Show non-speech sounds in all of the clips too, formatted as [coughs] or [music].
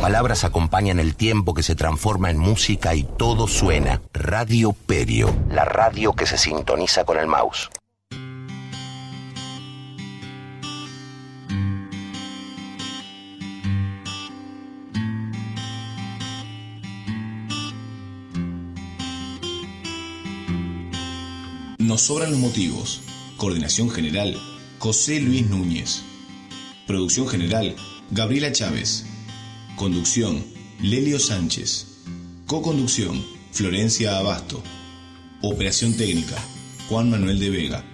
Palabras acompañan el tiempo que se transforma en música y todo suena. Radio Perio, la radio que se sintoniza con el mouse. Nos sobran los motivos. Coordinación General, José Luis Núñez. Producción General, Gabriela Chávez. Conducción, Lelio Sánchez. Co-conducción, Florencia Abasto. Operación técnica, Juan Manuel de Vega.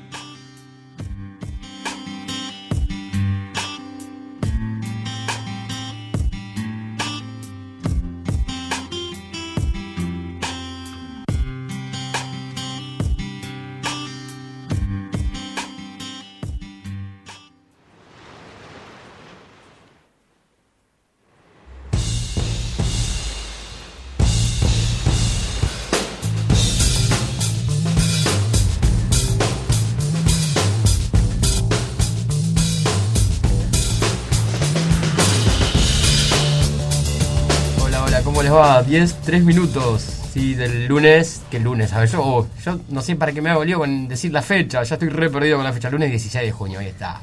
10, 3 minutos. Sí, del lunes. ¿Qué lunes? A ver, yo, oh, yo no sé para qué me hago lío con decir la fecha. Ya estoy re perdido con la fecha. Lunes 16 de junio, ahí está.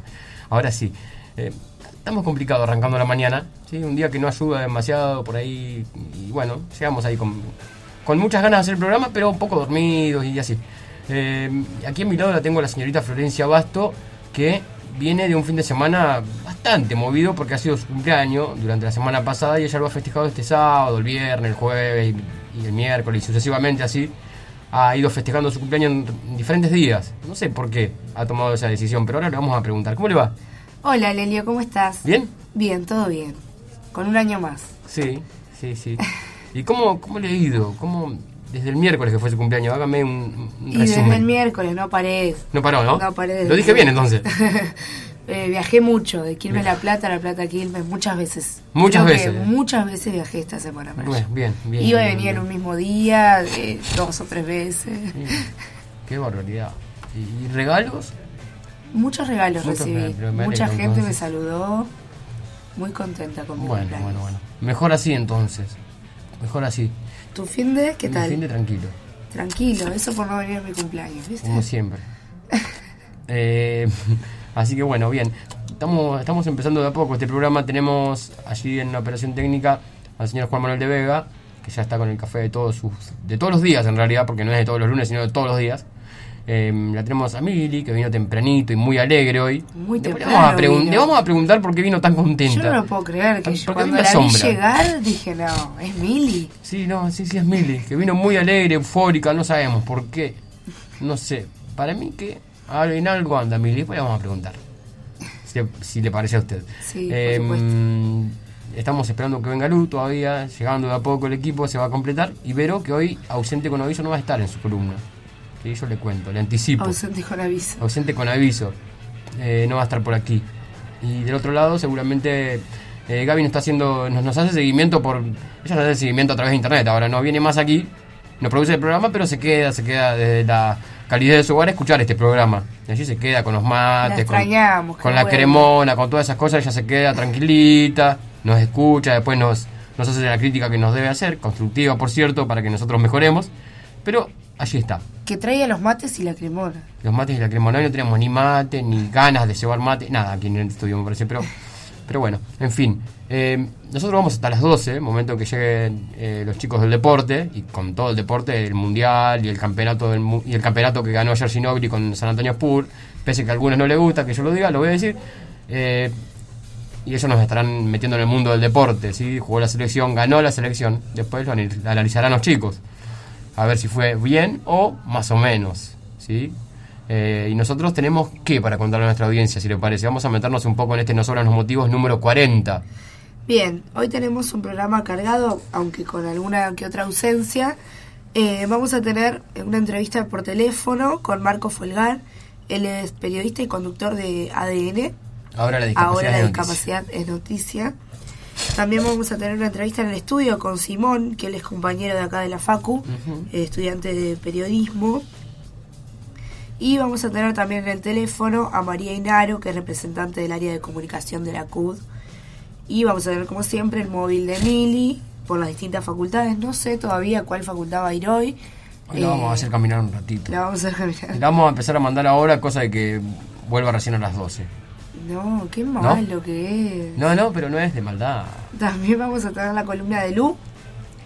Ahora sí. Eh, estamos complicados arrancando la mañana. ¿sí? Un día que no ayuda demasiado por ahí. Y bueno, llegamos ahí con, con muchas ganas de hacer el programa, pero un poco dormidos y así. Eh, aquí a mi lado la tengo la señorita Florencia Basto, que viene de un fin de semana bastante movido porque ha sido su cumpleaños durante la semana pasada y ella lo ha festejado este sábado, el viernes, el jueves y, y el miércoles y sucesivamente así. Ha ido festejando su cumpleaños en diferentes días. No sé por qué ha tomado esa decisión, pero ahora le vamos a preguntar. ¿Cómo le va? Hola Lelio, ¿cómo estás? ¿Bien? Bien, todo bien. Con un año más. Sí, sí, sí. ¿Y cómo, cómo le ha ido? ¿Cómo, desde el miércoles que fue su cumpleaños? Hágame un, un Y resumen. desde el miércoles no paré. No paró, ¿no? No paré. Lo dije bien entonces. [laughs] Eh, viajé mucho, de Quilmes a La Plata, La Plata a Quilmes, muchas veces. Muchas Creo veces. muchas veces viajé esta semana. Bien, bien, bien. Iba y bien, venía en bien. un mismo día, eh, dos o tres veces. Qué barbaridad. ¿Y y regalos? Muchos regalos Muchos recibí. me Mucha gente me saludó. Muy contenta con mi Bueno, bueno, bueno. Mejor así entonces. Mejor así. ¿Tu fin de qué Mi tal? fin de tranquilo, Tranquilo, eso por no venir a mi cumpleaños, ¿viste? como siempre. [laughs] Eh, así que bueno, bien. Estamos, estamos empezando de a poco este programa. Tenemos allí en la operación técnica al señor Juan Manuel de Vega, que ya está con el café de todos sus, de todos los días en realidad, porque no es de todos los lunes, sino de todos los días. Eh, la tenemos a Mili, que vino tempranito y muy alegre hoy. Muy le temprano vamos, a le vamos a preguntar por qué vino tan contenta. Yo no lo puedo creer, que yo cuando me la vi asombra. llegar dije, no, es Mili. Sí, no, sí, sí, es Mili, que vino muy alegre, eufórica, no sabemos por qué. No sé, para mí que en algo anda Mili, después le vamos a preguntar. Si, si le parece a usted. Sí, por supuesto. Estamos esperando que venga Lu todavía, llegando de a poco el equipo, se va a completar. Y Vero, que hoy, ausente con aviso, no va a estar en su columna. Sí, yo le cuento, le anticipo. Ausente con aviso. Ausente con aviso. Eh, no va a estar por aquí. Y del otro lado, seguramente eh, Gaby nos está haciendo, nos, nos hace seguimiento por. Ella nos hace seguimiento a través de internet. Ahora no viene más aquí, no produce el programa, pero se queda, se queda desde la calidez de su hogar escuchar este programa. Y allí se queda con los mates, con, la bueno. cremona, con todas esas cosas. Ella se queda tranquilita, nos escucha, después nos, nos hace la crítica que nos debe hacer, constructiva, por cierto, para que nosotros mejoremos. Pero allí está. Que traiga los mates y la cremona. Los mates y la cremona. Hoy no tenemos ni mate, ni ganas de llevar mate, nada aquí en el estudio me parece, pero, pero bueno, en fin. Eh, nosotros vamos hasta las 12, momento que lleguen eh, los chicos del deporte, y con todo el deporte, el mundial y el campeonato del y el campeonato que ganó ayer Ginobili con San Antonio Spur, pese que a algunos no les gusta que yo lo diga, lo voy a decir. Eh, y ellos nos estarán metiendo en el mundo del deporte, ¿sí? Jugó la selección, ganó la selección, después lo anal- analizarán los chicos a ver si fue bien o más o menos, ¿sí? Eh, y nosotros tenemos qué para contarle a nuestra audiencia, si le parece. Vamos a meternos un poco en este No Sobran los Motivos número 40. Bien, hoy tenemos un programa cargado, aunque con alguna que otra ausencia. Eh, vamos a tener una entrevista por teléfono con Marco Folgar. Él es periodista y conductor de ADN. Ahora la discapacidad. Ahora la es noticia. discapacidad es noticia. También vamos a tener una entrevista en el estudio con Simón, que él es compañero de acá de la Facu, eh, estudiante de periodismo. Y vamos a tener también en el teléfono a María Inaro, que es representante del área de comunicación de la CUD. Y vamos a tener como siempre el móvil de Mili por las distintas facultades. No sé todavía cuál facultad va a ir hoy. Hoy la vamos a hacer caminar un ratito. La vamos a hacer caminar. La vamos a empezar a mandar ahora, cosa de que vuelva recién a las 12. No, qué malo que es. No, no, pero no es de maldad. También vamos a tener la columna de Lu.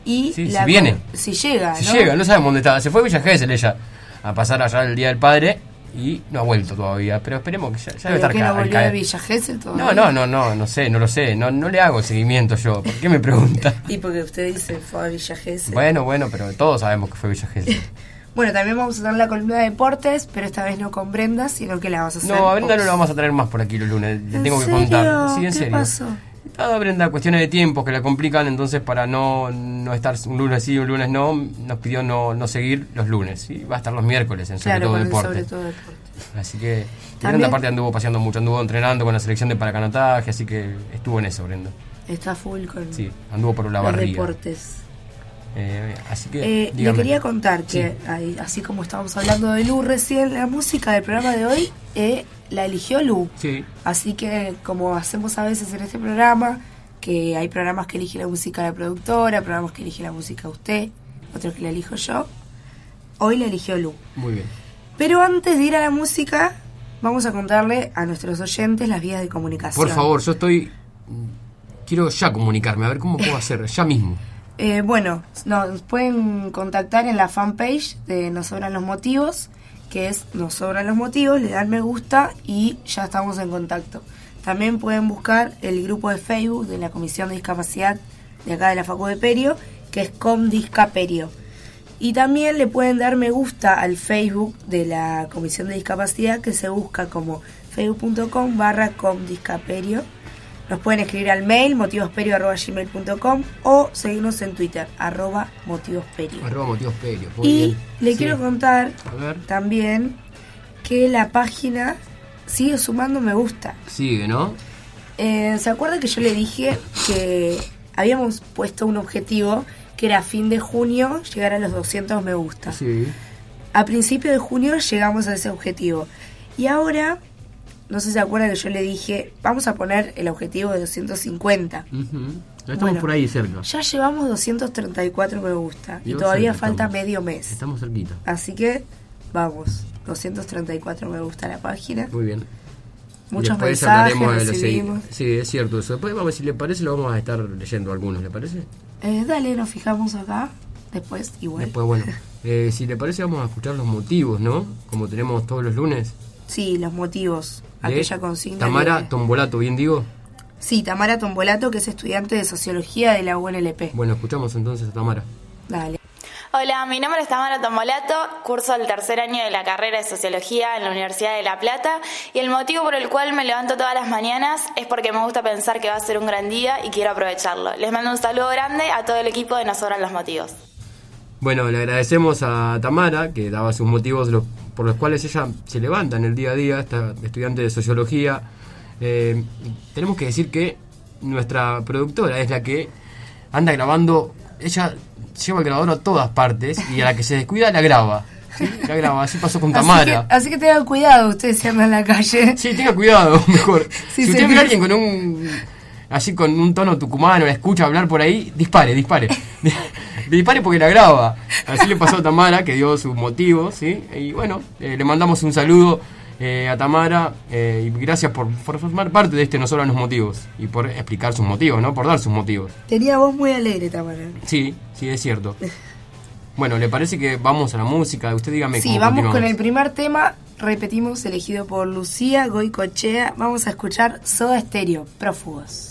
Y Sí, la si viene. Si llega, Si ¿no? llega, no sabemos dónde está. Se fue a Villa Gesell ella a pasar allá el Día del Padre y no ha vuelto todavía. Pero esperemos que ya, ya debe estar que no volvió caer. de Villa Gesell todavía. No, no, no, no, no sé, no lo sé. No, no le hago seguimiento yo. ¿Por qué me pregunta? [laughs] Y porque usted dice fue a Villa Gesell. Bueno, bueno, pero todos sabemos que fue Villa Gesell. [laughs] Bueno, también vamos a tener la columna de deportes, pero esta vez no con Brenda, sino que la vamos a hacer. No, a Brenda no lo vamos a traer más por aquí los lunes. Le ¿En tengo que contar. Sí, en ¿Qué serio. pasó? Ah, Brenda, cuestiones de tiempo que la complican, entonces para no, no estar un lunes sí, un lunes no, nos pidió no, no seguir los lunes. Y va a estar los miércoles en sobre Claro, todo deporte. sobre todo deporte. Así que También- Brenda aparte anduvo paseando mucho, anduvo entrenando con la selección de paracanotaje, así que estuvo en eso, Brenda. Está full con Sí, anduvo por la los barriga. deportes. Eh, así que Eh, le quería contar que, Sí. ahí, así como estábamos hablando de Lu recién, la música del programa de hoy eh, la eligió Lu. Sí, Así que, como hacemos a veces en este programa, que hay programas que elige la música la productora, programas que elige la música usted, otros que la elijo yo, hoy la eligió Lu. muy bien. Pero antes de ir a la música, vamos a contarle a nuestros oyentes las vías de comunicación. Por favor, yo estoy... Quiero ya comunicarme, a ver cómo puedo hacer, ya mismo. [laughs] Eh, bueno, nos pueden contactar en la fanpage de Nos Sobran los Motivos, que es Nos Sobran los Motivos, le dan me gusta y ya estamos en contacto. También pueden buscar el grupo de Facebook de la Comisión de Discapacidad de acá de la Facu de Perio, que es Comdiscaperio. Y también le pueden dar me gusta al Facebook de la Comisión de Discapacidad, que se busca como facebook.com barra comdiscaperio. Nos pueden escribir al mail motivosperio.gmail.com o seguirnos en Twitter, arroba motivosperio. Arroba motivos perio. muy Y bien. le Sí. quiero contar también que la página sigue sumando me gusta. Sigue, ¿no? Eh, ¿Se acuerda que yo le dije que habíamos puesto un objetivo que era a fin de junio llegar a los 200 me gusta? Sí. A principio de junio llegamos a ese objetivo. Y ahora, no sé si se acuerda que yo le dije, vamos a poner el objetivo de 250. Ujú. Estamos Bueno. por ahí cerca. Ya llevamos 234 me gusta y todavía falta estamos- medio mes. Estamos cerquita. Así que vamos, 234 me gusta la página. Muy bien. Muchos Después mensajes hablaremos de los Sí, es cierto eso. Después vamos, si le parece, lo vamos a estar leyendo algunos, ¿le parece? Eh, dale, nos fijamos acá. Después, igual. Después, bueno. [laughs] eh, si le parece, vamos a escuchar los motivos, ¿no? Como tenemos todos los lunes. Sí, los motivos. de Aquella consigna. Tamara que- Tombolato, ¿bien digo? Sí, Tamara Tombolato, que es estudiante de Sociología de la UNLP. Bueno, escuchamos entonces a Tamara. Dale. Hola, mi nombre es Tamara Tomolato, curso el tercer año de la carrera de Sociología en la Universidad de La Plata y el motivo por el cual me levanto todas las mañanas es porque me gusta pensar que va a ser un gran día y quiero aprovecharlo. Les mando un saludo grande a todo el equipo de Nos Sobran los Motivos. Bueno, le agradecemos a Tamara, que daba sus motivos los- por los cuales ella se levanta en el día a día, esta estudiante de sociología. Eh, tenemos que decir que nuestra productora es la que anda grabando, ella lleva el grabador a todas partes y a la que se descuida la graba. ¿sí? La graba, así pasó con Así Tamara. que, así que tengan cuidado ustedes si andan en la calle. Sí, tenga cuidado, [laughs] mejor. Si se usted ve a alguien con un. Así con un tono tucumano, la escucha hablar por ahí, dispare, dispare. [laughs] dispare porque la graba. Así le pasó a Tamara, que dio sus motivos, ¿sí? Y bueno, eh, le mandamos un saludo eh, a Tamara eh, y gracias por, por formar parte de este No Solo los Motivos y por explicar sus motivos, ¿no? Por dar sus motivos. Tenía voz muy alegre, Tamara. Sí, sí, es cierto. Bueno, ¿le parece que vamos a la música? Usted dígame Sí, cómo vamos con el primer tema. Repetimos, elegido por Lucía Goicochea. Vamos a escuchar Soda Stereo, Prófugos.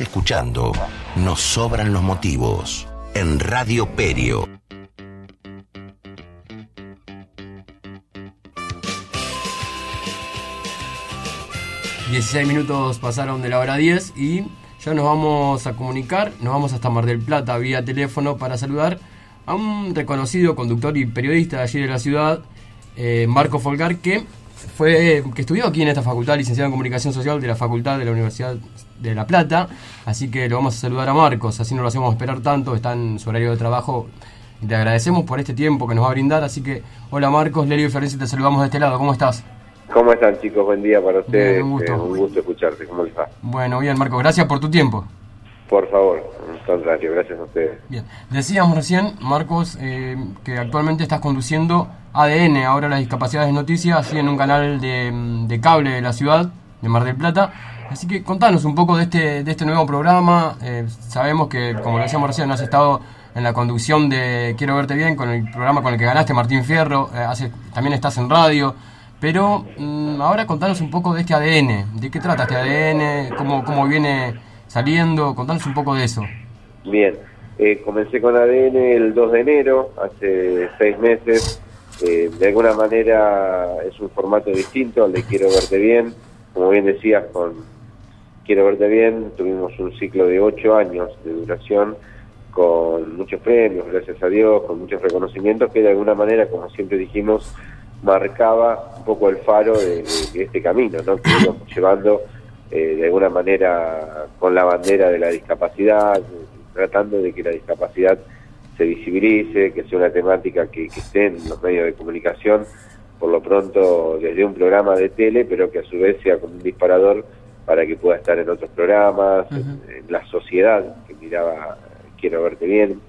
Escuchando Nos sobran los motivos en Radio Perio. ...16 minutos pasaron de la hora 10 y ya nos vamos a comunicar, nos vamos hasta Mar del Plata vía teléfono para saludar a un reconocido conductor y periodista de allí de la ciudad, eh, Marco Folgar, que fue que estudió aquí en esta facultad, licenciado en Comunicación Social de la Facultad de la Universidad de La Plata. Así que lo vamos a saludar a Marcos, así no lo hacemos esperar tanto, está en su horario de trabajo. Y te agradecemos por este tiempo que nos va a brindar. Así que, hola Marcos, Lelio y Florencia, te saludamos de este lado. ¿Cómo estás? ¿Cómo están chicos? Buen día para ustedes. un, gusto. Eh, un gusto escucharte. ¿Cómo les va? Bueno, bien Marcos, gracias por tu tiempo. Por favor, un contrario, gracias a ustedes. Bien, decíamos recién, Marcos, eh, que actualmente estás conduciendo ADN, ahora las discapacidades noticias, así en un canal de, cable de la ciudad, de Mar del Plata. Así que contanos un poco de este, de este nuevo programa. Eh, sabemos que, como lo decíamos recién, has estado en la conducción de Quiero Verte Bien, con el programa con el que ganaste Martín Fierro, eh, hace, también estás en radio. Pero mm, ahora contanos un poco de este ADN, de qué trata este ADN, cómo, cómo viene saliendo, contanos un poco de eso. Bien, eh, comencé con ADN el 2 de enero, hace seis meses. Eh, de alguna manera es un formato distinto al de Quiero Verte Bien. Como bien decías, con Quiero Verte Bien tuvimos un ciclo de ocho años de duración con muchos premios, gracias a Dios, con muchos reconocimientos que de alguna manera, como siempre dijimos, marcaba un poco el faro de, este camino, ¿no? que íbamos llevando eh, de alguna manera con la bandera de la discapacidad, tratando de que la discapacidad se visibilice, que sea una temática que, esté en los medios de comunicación, por lo pronto desde un programa de tele, pero que a su vez sea como un disparador para que pueda estar en otros programas, en, la sociedad, que miraba Quiero Verte Bien.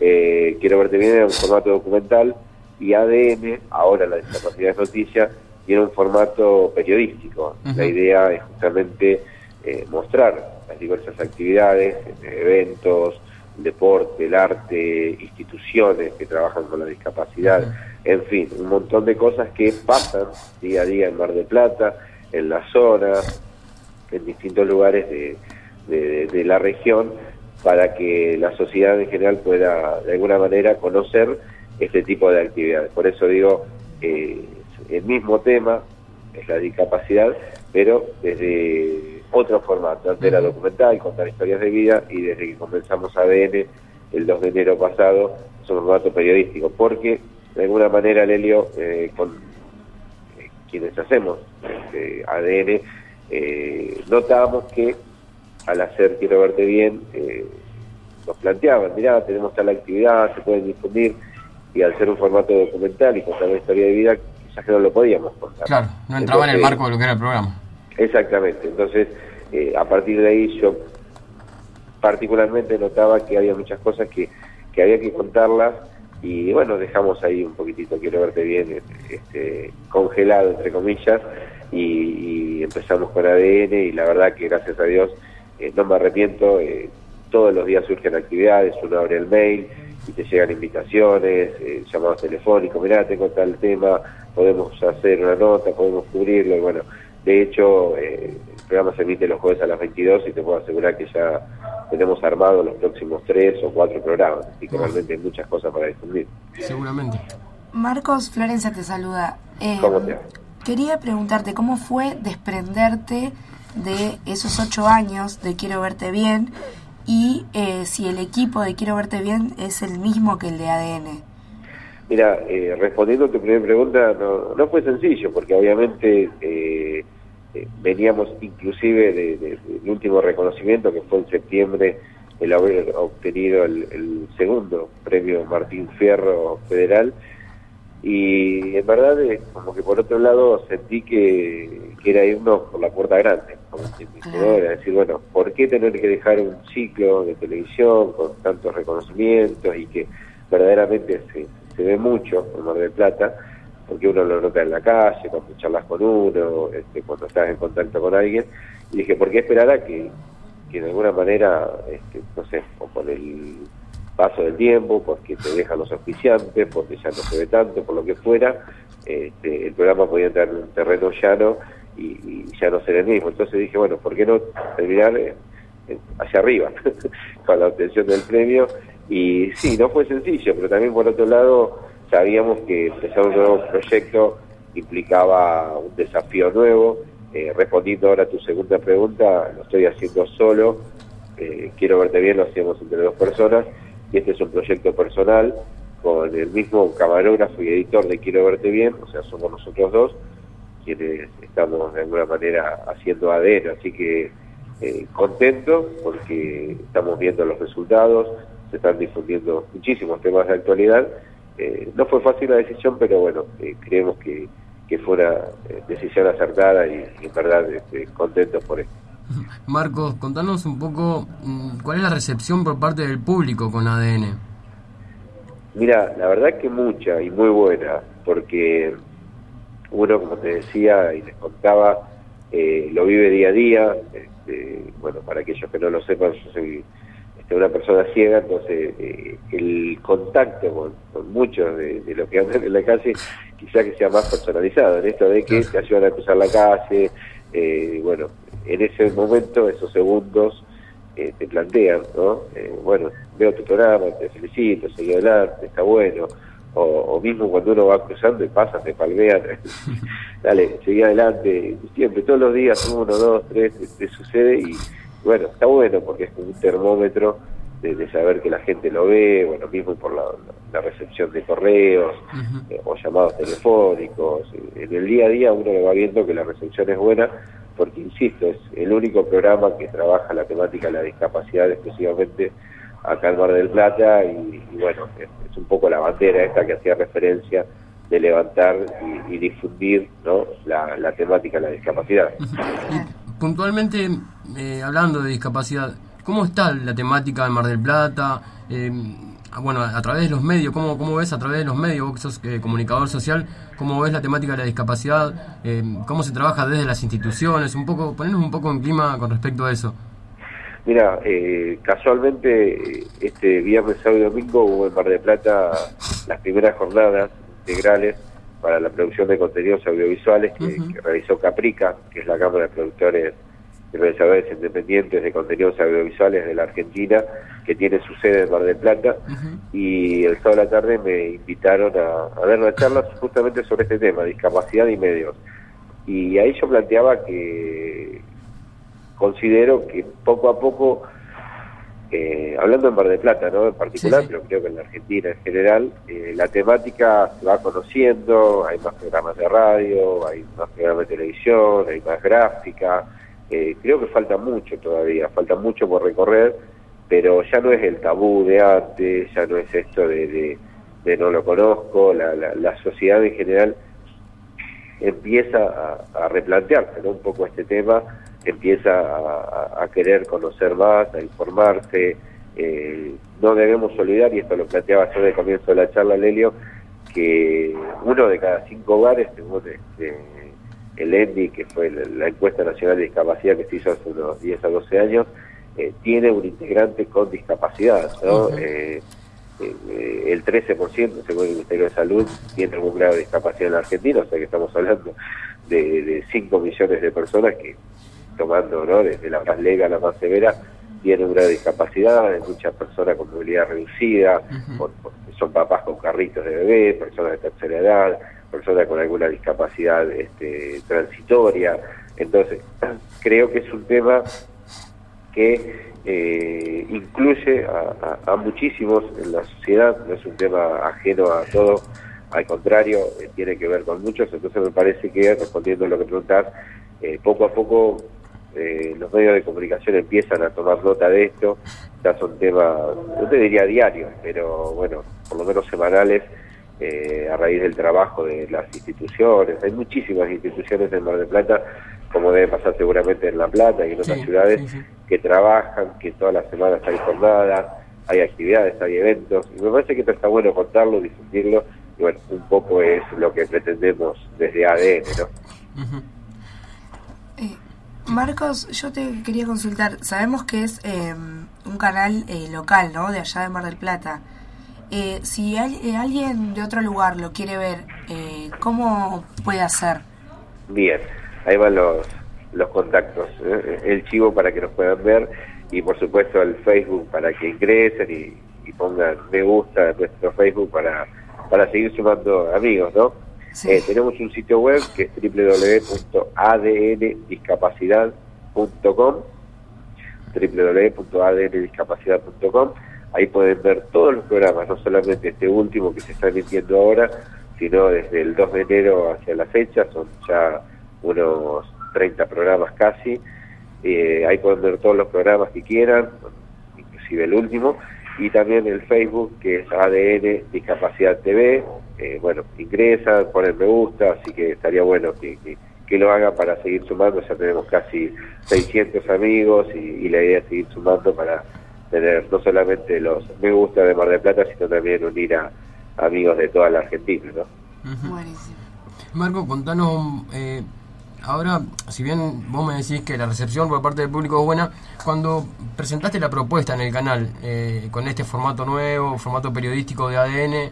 Eh, Quiero Verte Bien era un formato documental y ADN, ahora la discapacidad es noticia, tiene un formato periodístico. La idea es justamente eh, mostrar las diversas actividades, eventos, deporte, el arte, instituciones que trabajan con la discapacidad, en fin, un montón de cosas que pasan día a día en Mar del Plata, en la zona, en distintos lugares de, de, la región, para que la sociedad en general pueda de alguna manera conocer este tipo de actividades. Por eso digo, eh, el mismo tema es la discapacidad, pero desde otro formato. Antes era documental, contar historias de vida, y desde que comenzamos ADN el 2 de enero pasado, es un formato periodístico, porque de alguna manera, Lelio, eh, con eh, quienes hacemos este, ADN, eh, notábamos que al hacer Quiero Verte Bien, nos planteaban, mirá, tenemos tal actividad, se pueden difundir, y al ser un formato documental y contar una historia de vida, quizás que no lo podíamos contar. Claro, no entraba en el marco de lo que era el programa. Exactamente, entonces eh, a partir de ahí yo particularmente notaba que había muchas cosas que, que había que contarlas y bueno, dejamos ahí un poquitito, quiero verte bien, este, congelado entre comillas y, empezamos con ADN y la verdad que gracias a Dios eh, no me arrepiento, eh, todos los días surgen actividades, uno abre el mail, y te llegan invitaciones, eh, llamados telefónicos, mirá, tengo tal tema, podemos hacer una nota, podemos cubrirlo, y bueno, de hecho, eh, el programa se emite los jueves a las 22 y te puedo asegurar que ya tenemos armado los próximos tres o cuatro programas, así que realmente hay muchas cosas para difundir. Seguramente. Marcos, Florencia te saluda. Eh, ¿Cómo te Quería preguntarte, ¿cómo fue desprenderte de esos ocho años de Quiero Verte Bien y eh, si el equipo de Quiero Verte Bien es el mismo que el de ADN. Mira, eh, respondiendo a tu primera pregunta, no, no fue sencillo, porque obviamente eh, veníamos inclusive del último reconocimiento, que fue en septiembre, el haber obtenido el, segundo premio Martín Fierro Federal, y en verdad, como que por otro lado sentí que, que era irnos por la puerta grande como decir, bueno, ¿por qué tener que dejar un ciclo de televisión con tantos reconocimientos y que verdaderamente se, se ve mucho en Mar del Plata? Porque uno lo nota en la calle, cuando charlas con uno, este, cuando estás en contacto con alguien. Y dije, ¿por qué esperar a que, que de alguna manera, este, no sé, o por el paso del tiempo, porque te dejan los auspiciantes, porque ya no se ve tanto, por lo que fuera, este, el programa podía entrar en un terreno llano y, ya no ser el mismo. Entonces dije, bueno, ¿por qué no terminar eh, hacia arriba [laughs] con la obtención del premio. Y sí, no fue sencillo, pero también por otro lado sabíamos que empezar un nuevo proyecto implicaba un desafío nuevo. Eh, respondiendo ahora a tu segunda pregunta, lo estoy haciendo solo, eh, quiero verte bien, lo hacemos entre dos personas, y este es un proyecto personal con el mismo camarógrafo y editor de Quiero verte bien, o sea, somos nosotros dos quienes estamos de alguna manera haciendo ADN, así que eh, contentos porque estamos viendo los resultados, se están difundiendo muchísimos temas de actualidad. Eh, no fue fácil la decisión, pero bueno, eh, creemos que, que fue una eh, decisión acertada y, y en verdad este, contentos por esto. [laughs] Marcos, contanos un poco mm, cuál es la recepción por parte del público con ADN. Mira, la verdad que mucha y muy buena, porque uno, como te decía y les contaba, eh, lo vive día a día. Este, bueno, para aquellos que no lo sepan, yo soy este, una persona ciega, entonces eh, el contacto con, con muchos de, de los que andan en la calle quizá que sea más personalizado, en esto de que te ayudan a cruzar la calle, eh, bueno, en ese momento, esos segundos, eh, te plantean, ¿no? Eh, bueno, veo tu programa, te felicito, seguí adelante, está bueno. O, o mismo cuando uno va cruzando y pasa, te palmean, [laughs] dale, seguí adelante. Siempre, todos los días, uno, dos, tres, te, te sucede y bueno, está bueno porque es como un termómetro de, de saber que la gente lo ve, bueno, mismo por la, la recepción de correos eh, o llamados telefónicos. En el día a día uno lo va viendo que la recepción es buena porque, insisto, es el único programa que trabaja la temática de la discapacidad exclusivamente acá en Mar del Plata y, bueno, es, un poco la bandera esta que hacía referencia de levantar y, difundir ¿no? la, la, temática de la discapacidad. Puntualmente, eh, hablando de discapacidad, ¿cómo está la temática en Mar del Plata? Eh, bueno, a través de los medios, ¿cómo, cómo ves a través de los medios, vos que sos eh, comunicador social, cómo ves la temática de la discapacidad, eh, cómo se trabaja desde las instituciones, un poco, ponernos un poco en clima con respecto a eso. Mira, eh, casualmente este viernes, sábado y domingo hubo en Mar del Plata las primeras jornadas integrales para la producción de contenidos audiovisuales que, uh -huh. que realizó Caprica, que es la Cámara de Productores Realizadores Independientes de Contenidos Audiovisuales de la Argentina, que tiene su sede en Mar del Plata, uh -huh. y el sábado de la tarde me invitaron a, a dar una charla justamente sobre este tema, discapacidad y medios. Y ahí yo planteaba que considero que poco a poco, eh, hablando en Mar del Plata ¿no? en particular, sí, sí. pero creo que en la Argentina en general, eh, la temática se va conociendo, hay más programas de radio, hay más programas de televisión, hay más gráfica, eh, creo que falta mucho todavía, falta mucho por recorrer, pero ya no es el tabú de antes, ya no es esto de, no lo conozco, la, la, sociedad en general empieza a, a replantearse un poco este tema, empieza a, a, querer conocer más, a informarse. Eh, no debemos olvidar, y esto lo planteaba yo de comienzo de la charla, Lelio, que uno de cada cinco hogares, según este, el ENDI, que fue la, encuesta nacional de discapacidad que se hizo hace unos 10 a 12 años, eh, tiene un integrante con discapacidad. ¿no? Uh -huh. eh, eh, el 13%, según el Ministerio de Salud, tiene algún grado de discapacidad en la Argentina, o sea que estamos hablando de, de 5 millones de personas que tomando ¿no? desde la más lega a la más severa, tienen un grado de discapacidad, hay muchas personas con movilidad reducida, uh -huh. por, por, son papás con carritos de bebé, personas de tercera edad, personas con alguna discapacidad este, transitoria. Entonces, [clears throat] creo que es un tema que eh, incluye a, muchísimos en la sociedad, no es un tema ajeno a todo, al contrario, eh, tiene que ver con muchos, entonces me parece que, respondiendo a lo que preguntás, eh, poco a poco eh, los medios de comunicación empiezan a tomar nota de esto, ya son temas, no te diría diarios, pero bueno, por lo menos semanales, eh, a raíz del trabajo de las instituciones. Hay muchísimas instituciones en Mar del Plata, como debe pasar seguramente en La Plata y en otras sí, ciudades, sí, sí. que trabajan, que todas las semanas hay jornadas, hay actividades, hay eventos, y me parece que está bueno contarlo, difundirlo, y bueno, un poco es lo que pretendemos desde ADN, ¿no? Uh -huh. Marcos, yo te quería consultar. Sabemos que es eh, un canal eh, local, ¿no? De allá de Mar del Plata. Eh, si hay, eh, alguien de otro lugar lo quiere ver, eh, ¿cómo puede hacer? Bien, ahí van los, los contactos. ¿eh? El chivo para que nos puedan ver y por supuesto el Facebook para que ingresen y, pongan me gusta en nuestro Facebook para, para seguir sumando amigos, ¿no? Eh, tenemos un sitio web que es www.adndiscapacidad.com www.adndiscapacidad.com ahí pueden ver todos los programas, no solamente este último que se está emitiendo ahora, sino desde el 2 de enero hacia la fecha, son ya unos 30 programas casi, eh, ahí pueden ver todos los programas que quieran, inclusive el último, y también el Facebook que es ADN Discapacidad TV, eh, bueno, ingresan, ponen me gusta, así que estaría bueno que, que, lo hagan para seguir sumando, ya tenemos casi 600 amigos y, la idea es seguir sumando para tener no solamente los me gusta de Mar del Plata, sino también unir a amigos de toda la Argentina, ¿no? Buenísimo. Marco, contanos, eh, ahora, si bien vos me decís que la recepción por parte del público es buena, cuando presentaste la propuesta en el canal, eh, con este formato nuevo, formato periodístico de ADN,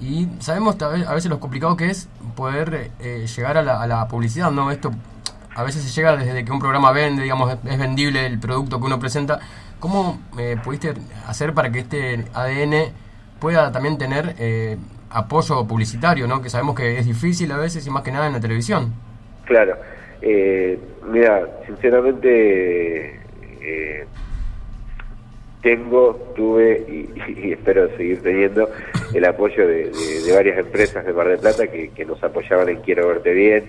y sabemos a veces lo complicado que es poder eh, llegar a la, a la, publicidad, ¿no? Esto a veces se llega desde que un programa vende, digamos, es vendible el producto que uno presenta. ¿Cómo eh, pudiste hacer para que este ADN pueda también tener eh, apoyo publicitario, ¿no? Que sabemos que es difícil a veces y más que nada en la televisión. Claro. mira, sinceramente tengo, tuve y, espero seguir teniendo el apoyo de, varias empresas de Mar del Plata que, nos apoyaban en Quiero Verte Bien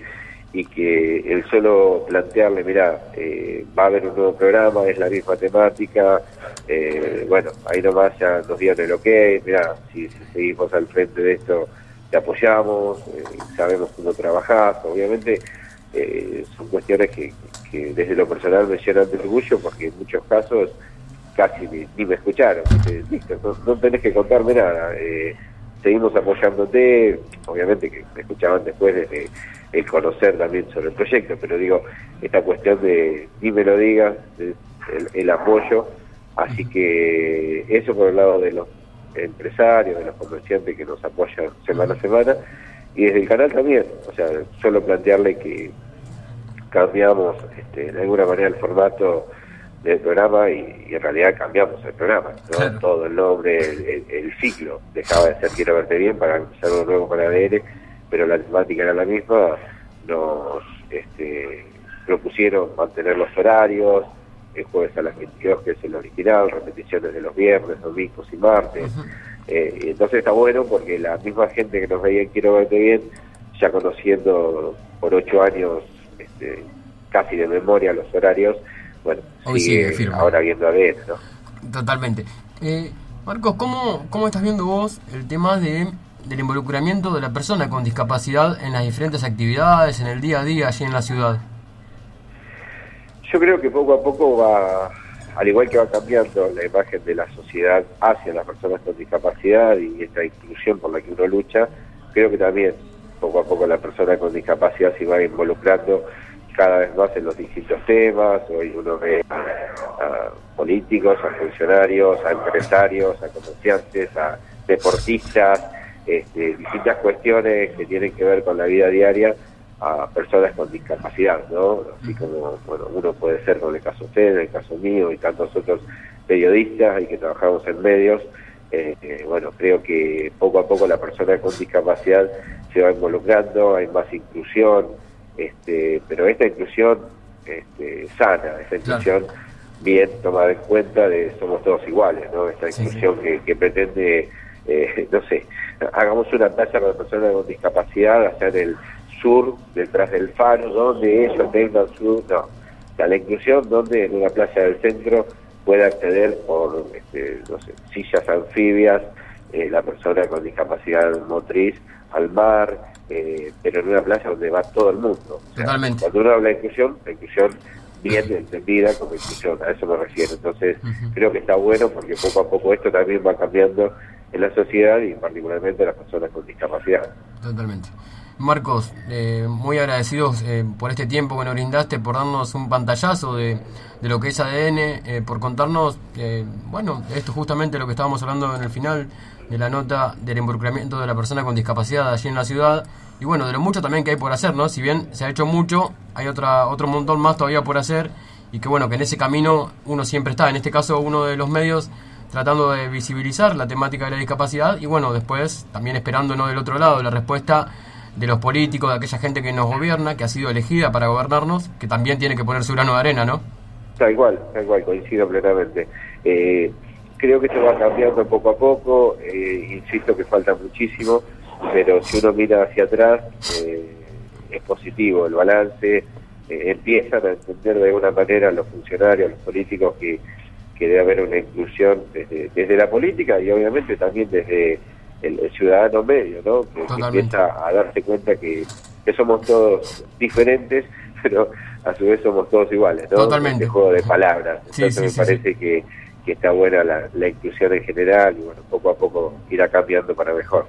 y que el solo plantearle, mira, eh, va a haber un nuevo programa, es la misma temática, eh, bueno, ahí nomás ya nos dieron el ok, mira, si, seguimos al frente de esto, te apoyamos, eh, sabemos cómo trabajás, obviamente son cuestiones que, desde lo personal me llenan de orgullo porque en muchos casos casi ni, me escucharon. no, tenés que contarme nada. Eh, seguimos apoyándote, obviamente que me escuchaban después de el conocer también sobre el proyecto, pero digo, esta cuestión de ni me lo digas, el, apoyo, así que eso por el lado de los empresarios, de los comerciantes que nos apoyan semana a semana, y desde el canal también, o sea, solo plantearle que cambiamos este, de alguna manera el formato del programa y, en realidad cambiamos el programa, todo el nombre, el, ciclo, dejaba de ser Quiero verte bien para empezar uno nuevo con ADN, pero la temática era la misma, nos este, propusieron mantener los horarios, el jueves a las 22 que es el original, repeticiones de los viernes, domingos y martes, eh, y entonces está bueno porque la misma gente que nos veía en Quiero verte bien, ya conociendo por ocho años este, casi de memoria los horarios, bueno, sigue, ahora viendo a ver, ¿no? Totalmente. Eh, Marcos, ¿cómo, ¿cómo estás viendo vos el tema de del involucramiento de la persona con discapacidad en las diferentes actividades, en el día a día allí en la ciudad? Yo creo que poco a poco va, al igual que va cambiando la imagen de la sociedad hacia las personas con discapacidad y esta inclusión por la que uno lucha, creo que también poco a poco la persona con discapacidad se va involucrando cada vez más en los distintos temas. Hoy uno ve a, políticos, a funcionarios, a empresarios, a comerciantes, a deportistas, este, distintas cuestiones que tienen que ver con la vida diaria a personas con discapacidad, ¿no? Así como, bueno, uno puede ser con el caso usted, en el caso mío y tantos otros periodistas y que trabajamos en medios, eh, eh, bueno, creo que poco a poco la persona con discapacidad se va involucrando, hay más inclusión, este, pero esta inclusión este, sana, esta inclusión bien tomada en cuenta de somos todos iguales, ¿no? Esta inclusión Que, pretende, eh, no sé, hagamos una talla para personas con discapacidad allá en el sur, detrás del faro, donde ellos tengan su... No, la inclusión donde en una playa del centro pueda acceder por, este, no sé, sillas anfibias, eh, la persona con discapacidad motriz al mar, eh, pero en una playa donde va todo el mundo. Totalmente. Cuando uno habla de inclusión, la inclusión bien entendida como inclusión, a eso me refiero. Entonces, creo que está bueno porque poco a poco esto también va cambiando en la sociedad y particularmente las personas con discapacidad. Totalmente. Marcos, eh, muy agradecidos eh, por este tiempo que nos brindaste, por darnos un pantallazo de, de lo que es ADN, por contarnos, bueno, esto justamente lo que estábamos hablando en el final, de la nota del involucramiento de la persona con discapacidad allí en la ciudad y bueno, de lo mucho también que hay por hacer, ¿no? Si bien se ha hecho mucho, hay otra otro montón más todavía por hacer y que bueno, que en ese camino uno siempre está, en este caso uno de los medios tratando de visibilizar la temática de la discapacidad y bueno, después también esperando no del otro lado la respuesta de los políticos, de aquella gente que nos gobierna, que ha sido elegida para gobernarnos, que también tiene que poner su grano de arena, ¿no? Tal cual, tal cual, coincido plenamente. Eh, creo que esto va cambiando poco a poco, eh, insisto que falta muchísimo, pero si uno mira hacia atrás, eh, es positivo el balance, empiezan a entender de alguna manera los funcionarios, los políticos que, que debe haber una inclusión desde, desde la política y obviamente también desde el, ciudadano medio, ¿no? Que, empieza a darse cuenta que, somos todos diferentes, [laughs] pero a su vez somos todos iguales, ¿no? Totalmente. Este juego de palabras. Entonces me parece que, que está buena la, la inclusión en general y bueno, poco a poco irá cambiando para mejor.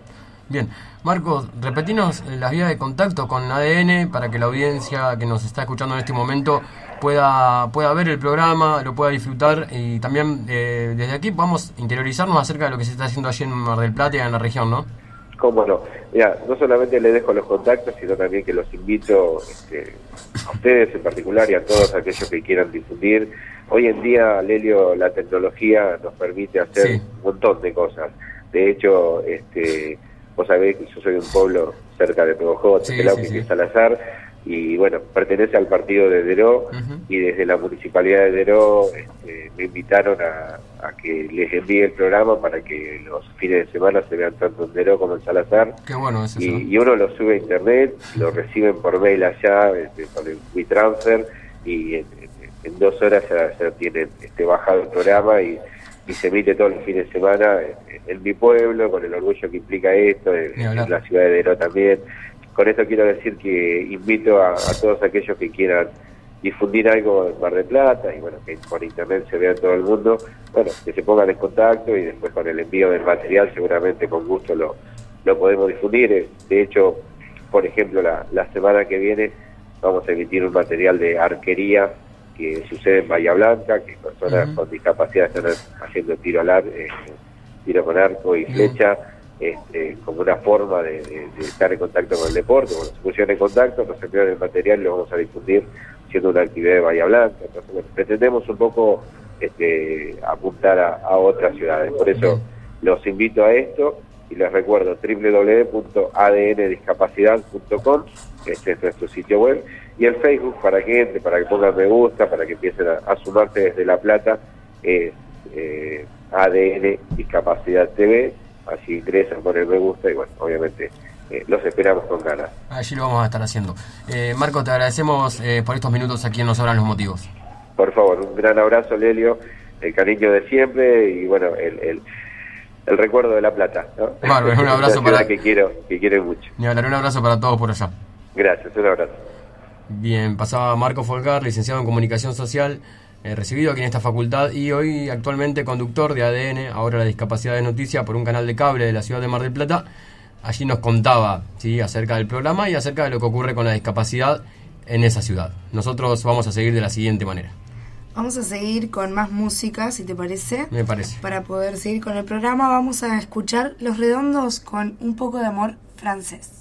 Bien, Marcos, repetinos las vías de contacto con ADN para que la audiencia que nos está escuchando en este momento pueda, pueda ver el programa, lo pueda disfrutar y también eh, desde aquí podamos interiorizarnos acerca de lo que se está haciendo allí en Mar del Plata y en la región, ¿no? Cómo no. Mira, no solamente les dejo los contactos, sino también que los invito este, a ustedes en particular y a todos aquellos que quieran difundir. Hoy en día, Lelio, la tecnología nos permite hacer un montón de cosas. De hecho, este, vos sabés que yo soy de un pueblo cerca de Nuevo sí, sí, que Salazar, y bueno, pertenece al partido de Deró y desde la municipalidad de Deró este, me invitaron a, que les envíe el programa para que los fines de semana se vean tanto en Deró como en Salazar. Qué bueno y, uno lo sube a internet, lo reciben por mail allá este, con el WeTransfer y en, dos horas ya, tienen este, bajado el programa y, se emite todos los fines de semana en, mi pueblo, con el orgullo que implica esto, en, en la ciudad de Deró también con esto quiero decir que invito a, todos aquellos que quieran difundir algo en Mar de Plata y bueno, que por internet se vea en todo el mundo, bueno, que se pongan en contacto y después con el envío del material seguramente con gusto lo, lo podemos difundir. Eh, de hecho, por ejemplo, la, la semana que viene vamos a emitir un material de arquería que sucede en Bahía Blanca, que personas con discapacidad están haciendo tiro al ar, eh, tiro con arco y flecha este, como una forma de, estar en contacto con el deporte. Cuando se pusieron en contacto, nos enviaron el material y lo vamos a difundir siendo una actividad de Bahía Blanca. Entonces, pretendemos un poco este, apuntar a, otras ciudades. Por eso los invito a esto y les recuerdo www.adndiscapacidad.com, este es nuestro sitio web, y el Facebook para que entre, para que pongan me gusta, para que empiecen a, sumarse desde La Plata, es eh, ADN Discapacidad TV así ingresan, ponen me gusta y bueno, obviamente eh, los esperamos con ganas. Allí lo vamos a estar haciendo. Eh, Marco, te agradecemos eh, por estos minutos aquí en Nos Hablan los Motivos. Por favor, un gran abrazo, Lelio, el cariño de siempre y bueno, el, el, el recuerdo de La Plata. ¿no? un abrazo [laughs] para... que quiero, que quiero mucho. Ni hablar, un abrazo para todos por allá. Gracias, un abrazo. Bien, pasaba Marco Folgar, licenciado en Comunicación Social, eh, recibido aquí en esta facultad y hoy actualmente conductor de ADN, ahora la discapacidad de noticia, por un canal de cable de la ciudad de Mar del Plata. Allí nos contaba ¿sí? acerca del programa y acerca de lo que ocurre con la discapacidad en esa ciudad. Nosotros vamos a seguir de la siguiente manera. Vamos a seguir con más música, si te parece. Me parece. Para poder seguir con el programa, vamos a escuchar Los Redondos con un poco de amor francés.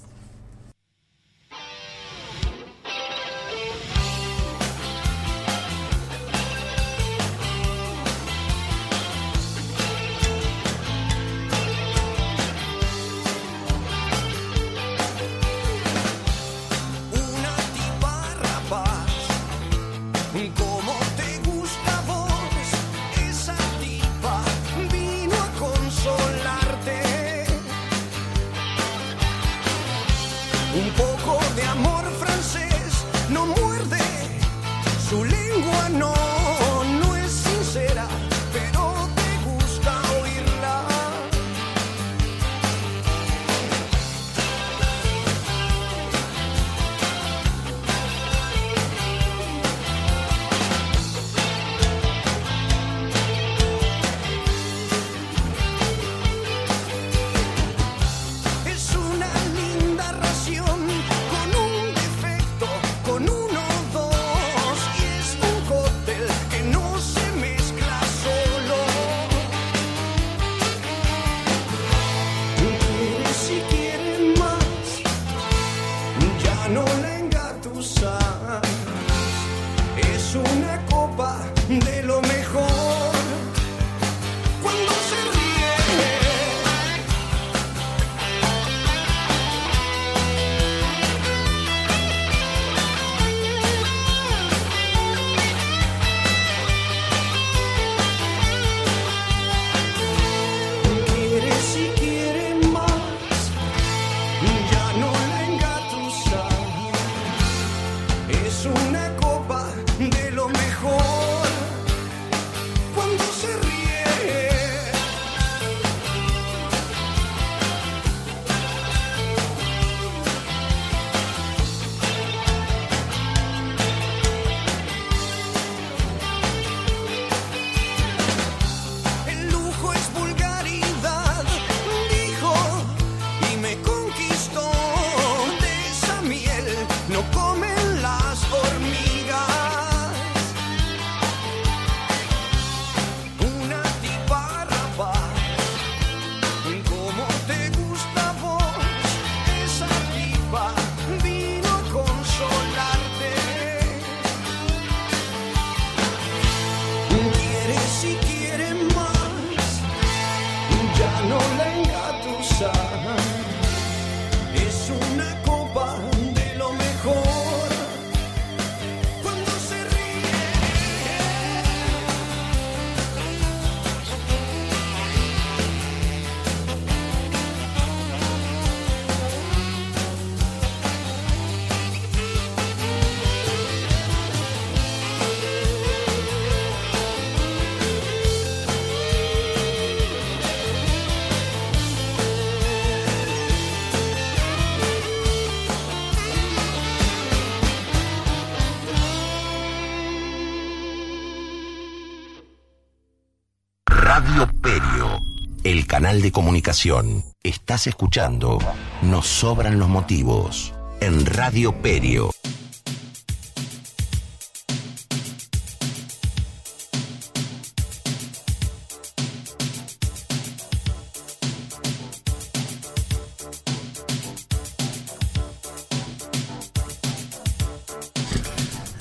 Canal de comunicación. Estás escuchando Nos sobran los motivos en Radio Perio.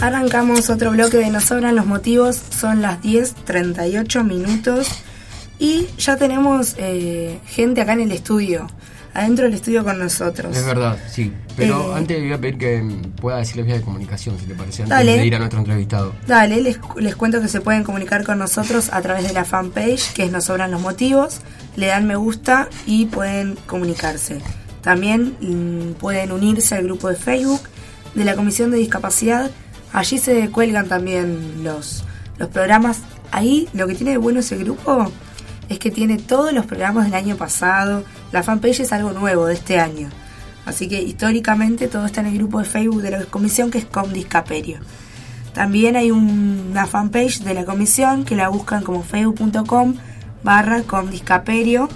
Arrancamos otro bloque de Nos sobran los motivos, son las 10.38 minutos y ya tenemos eh, gente acá en el estudio, adentro del estudio con nosotros. Es verdad, sí. Pero Eh, antes le voy a pedir que mm, pueda decir las vías de comunicación, si te parece, antes Dale. de ir a nuestro entrevistado. Dale, les, les cuento que se pueden comunicar con nosotros a través de la fanpage, que es Nos Sobran los Motivos, le dan me gusta y pueden comunicarse. También mm, pueden unirse al grupo de Facebook de la Comisión de Discapacidad, allí se cuelgan también los, los programas. Ahí lo que tiene de bueno ese grupo es que tiene todos los programas del año pasado, la fanpage es algo nuevo de este año. Así que históricamente todo está en el grupo de Facebook de la comisión que es Comdiscaperio. También hay un- una fanpage de la comisión que la buscan como facebook.com barra comdiscaperio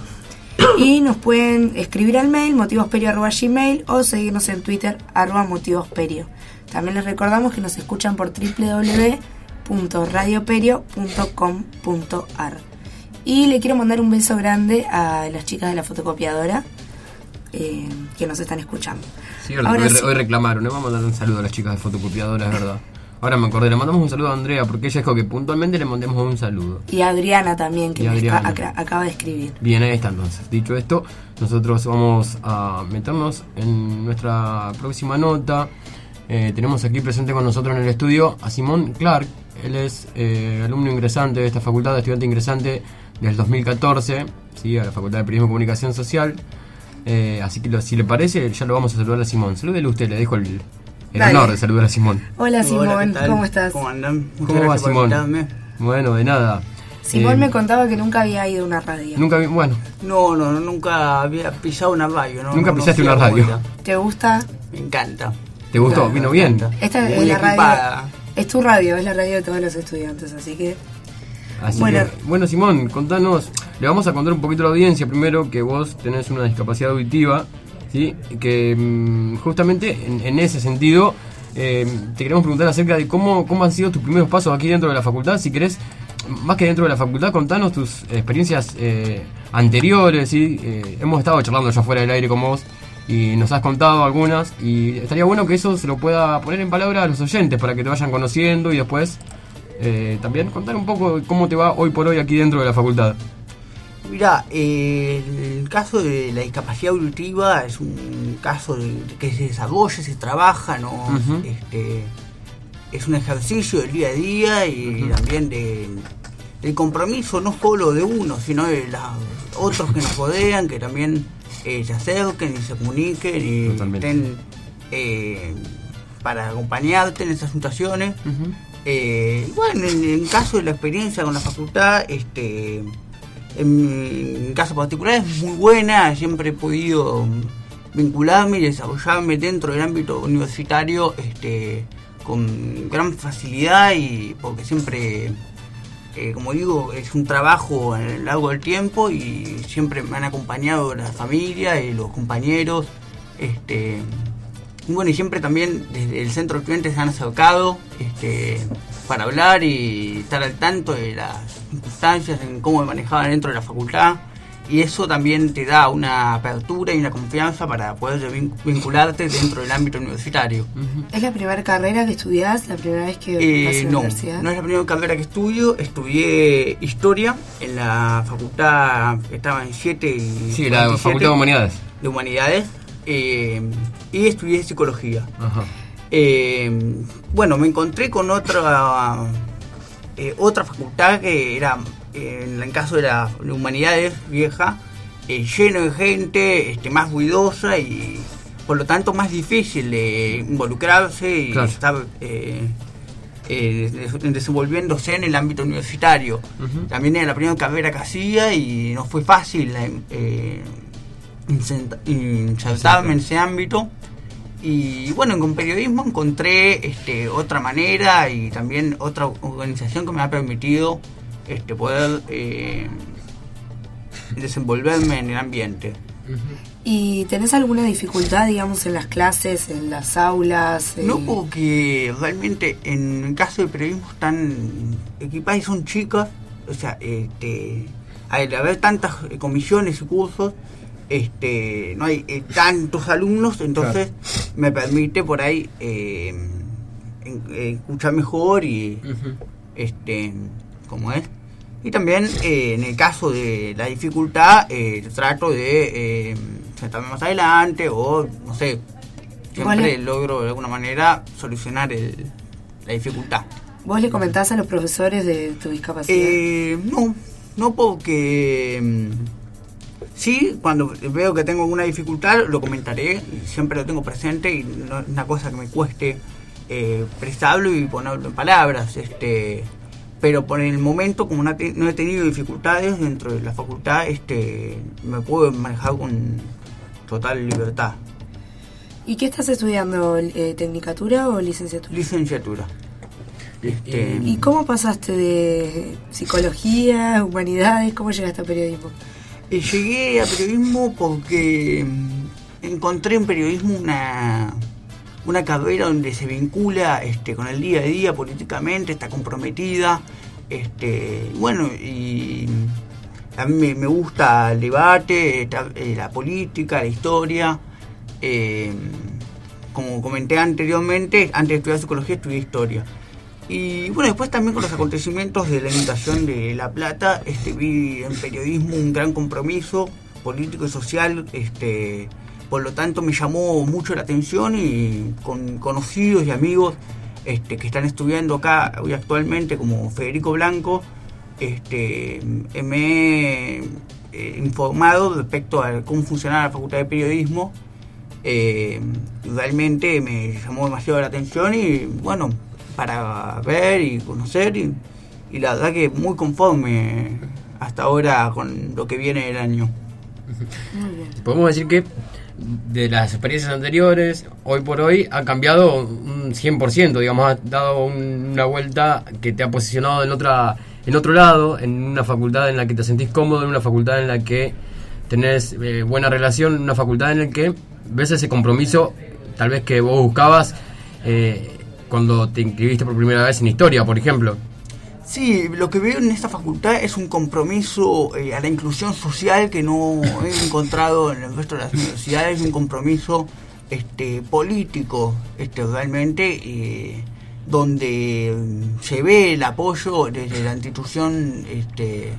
y nos pueden escribir al mail motivosperio.gmail o seguirnos en Twitter arroba motivosperio. También les recordamos que nos escuchan por www.radioperio.com.ar Y le quiero mandar un beso grande a las chicas de la fotocopiadora eh, que nos están escuchando. Sí, hoy, sí. hoy reclamaron, le vamos a mandar un saludo a las chicas de fotocopiadora, es verdad. Ahora me acordé, le mandamos un saludo a Andrea porque ella dijo que puntualmente le mandemos un saludo. Y a Adriana también, que Adriana. acá- acaba de escribir. Bien, ahí está entonces. Dicho esto, nosotros vamos a meternos en nuestra próxima nota. Eh, tenemos aquí presente con nosotros en el estudio a Simón Clark. Él es eh, alumno ingresante de esta facultad, estudiante ingresante del 2014, ¿sí? a la Facultad de Periodismo y Comunicación Social. Eh, así que lo- si le parece, ya lo vamos a saludar a Simón. Salúdele usted, le dejo el, honor de saludar a Simón. Hola Simón. ¿cómo estás? ¿Cómo andan? Muchas ¿Cómo va Simón? invitarme. Bueno, de nada. Simón Eh, me contaba que nunca había ido a una radio. Nunca vi, bueno, No, no, nunca había pisado una radio. No, Nunca no pisaste una radio. ¿Te gusta? Me encanta. ¿Te gustó? ¿Vino bien? Esta es Muy la equipada. radio. Es tu radio, es la radio de todos los estudiantes, así que Así Bueno. que, bueno, Simón, contanos. Le vamos a contar un poquito a la audiencia primero que vos tenés una discapacidad auditiva, ¿sí? Que mm, justamente en, en ese sentido eh, te queremos preguntar acerca de cómo, cómo han sido tus primeros pasos aquí dentro de la facultad. Si querés, más que dentro de la facultad, contanos tus experiencias eh, anteriores, ¿sí? Eh, hemos estado charlando ya fuera del aire con vos y nos has contado algunas y estaría bueno que eso se lo pueda poner en palabras a los oyentes para que te vayan conociendo y después eh, también contar un poco cómo te va hoy por hoy aquí dentro de la facultad. Mira, eh, el caso de la discapacidad auditiva es un caso de, que se desarrolla, se trabaja, ¿no? Este, es un ejercicio del día a día y también de, del compromiso no solo de uno, sino de los otros que nos [laughs] rodean, que también eh, se acerquen y se comuniquen y Totalmente. estén eh, para acompañarte en esas situaciones. Eh, bueno, en, en caso de la experiencia con la facultad, este, en mi caso particular es muy buena, siempre he podido vincularme y desarrollarme dentro del ámbito universitario este, con gran facilidad y porque siempre, eh, como digo, es un trabajo a lo largo del tiempo y siempre me han acompañado la familia y los compañeros. Este, y bueno, y siempre también desde el centro de estudiantes se han acercado este, para hablar y estar al tanto de las circunstancias, en cómo me manejaba dentro de la facultad. Y eso también te da una apertura y una confianza para poder vin- vincularte dentro del ámbito universitario. ¿es la primera carrera que estudiás? ¿La primera vez que vas a Eh, la no, universidad? no es la primera carrera que estudio. Estudié historia en la facultad que estaba en 7 y Sí, la 47 Facultad de Humanidades. de Humanidades. Eh, y estudié psicología. Ajá. Eh, bueno, me encontré con otra eh, otra facultad que era, en el caso de la de humanidades vieja, lleno de gente, este, más ruidosa y por lo tanto más difícil de involucrarse y Claro. estar des- desenvolviéndose en el ámbito universitario. También era la primera carrera que hacía y no fue fácil insertarme en ese ámbito. Y bueno, con periodismo encontré este, otra manera y también otra organización que me ha permitido este, poder eh, desenvolverme en el ambiente. ¿Y tenés alguna dificultad, digamos, en las clases, en las aulas? No, porque realmente en el caso de periodismo están equipadas y son chicas, o sea, este, al haber tantas eh, comisiones y cursos, este, no hay eh, tantos alumnos, entonces me permite por ahí eh, en- eh, escuchar mejor y este, como es. Y también eh, en el caso de la dificultad, eh, trato de eh, sentarme más adelante o no sé, siempre logro de alguna manera solucionar el- la dificultad. ¿Vos le comentás a los profesores de tu discapacidad? Eh, no, no porque sí, cuando veo que tengo alguna dificultad lo comentaré, siempre lo tengo presente y no es una cosa que me cueste eh, expresarlo y ponerlo en palabras. Este, pero por el momento, como no he tenido dificultades dentro de la facultad, este, me puedo manejar con total libertad. ¿Y qué estás estudiando? Eh, ¿Tecnicatura o licenciatura? Licenciatura. Este, ¿Y cómo pasaste de psicología, humanidades? ¿Cómo llegaste a periodismo? Eh, llegué a periodismo porque mm, encontré en periodismo una, una carrera donde se vincula este, con el día a día políticamente, está comprometida. Este, y bueno, y a mí me, gusta el debate, eh, la política, la historia. Eh, como comenté anteriormente, antes de estudiar psicología estudié historia. Y bueno, después también con los acontecimientos de la inundación de La Plata, este, vi en periodismo un gran compromiso político y social, este, por lo tanto me llamó mucho la atención y con conocidos y amigos este, que están estudiando acá hoy actualmente, como Federico Blanco, este, me he eh, informado respecto a cómo funcionaba la Facultad de Periodismo. Eh, realmente me llamó demasiado la atención y bueno, para ver y conocer y, y la verdad que muy conforme hasta ahora con lo que viene del año. Podemos decir que de las experiencias anteriores, hoy por hoy ha cambiado un 100%, digamos, ha dado un- una vuelta que te ha posicionado en otra en otro lado, en una facultad en la que te sentís cómodo, en una facultad en la que tenés eh, buena relación, en una facultad en la que ves ese compromiso, tal vez que vos buscabas eh, cuando te inscribiste por primera vez en historia, por ejemplo. Sí, lo que veo en esta facultad es un compromiso eh, a la inclusión social que no he encontrado en el resto de las universidades, un compromiso este, político este, realmente, eh, donde mm, se ve el apoyo desde la institución este,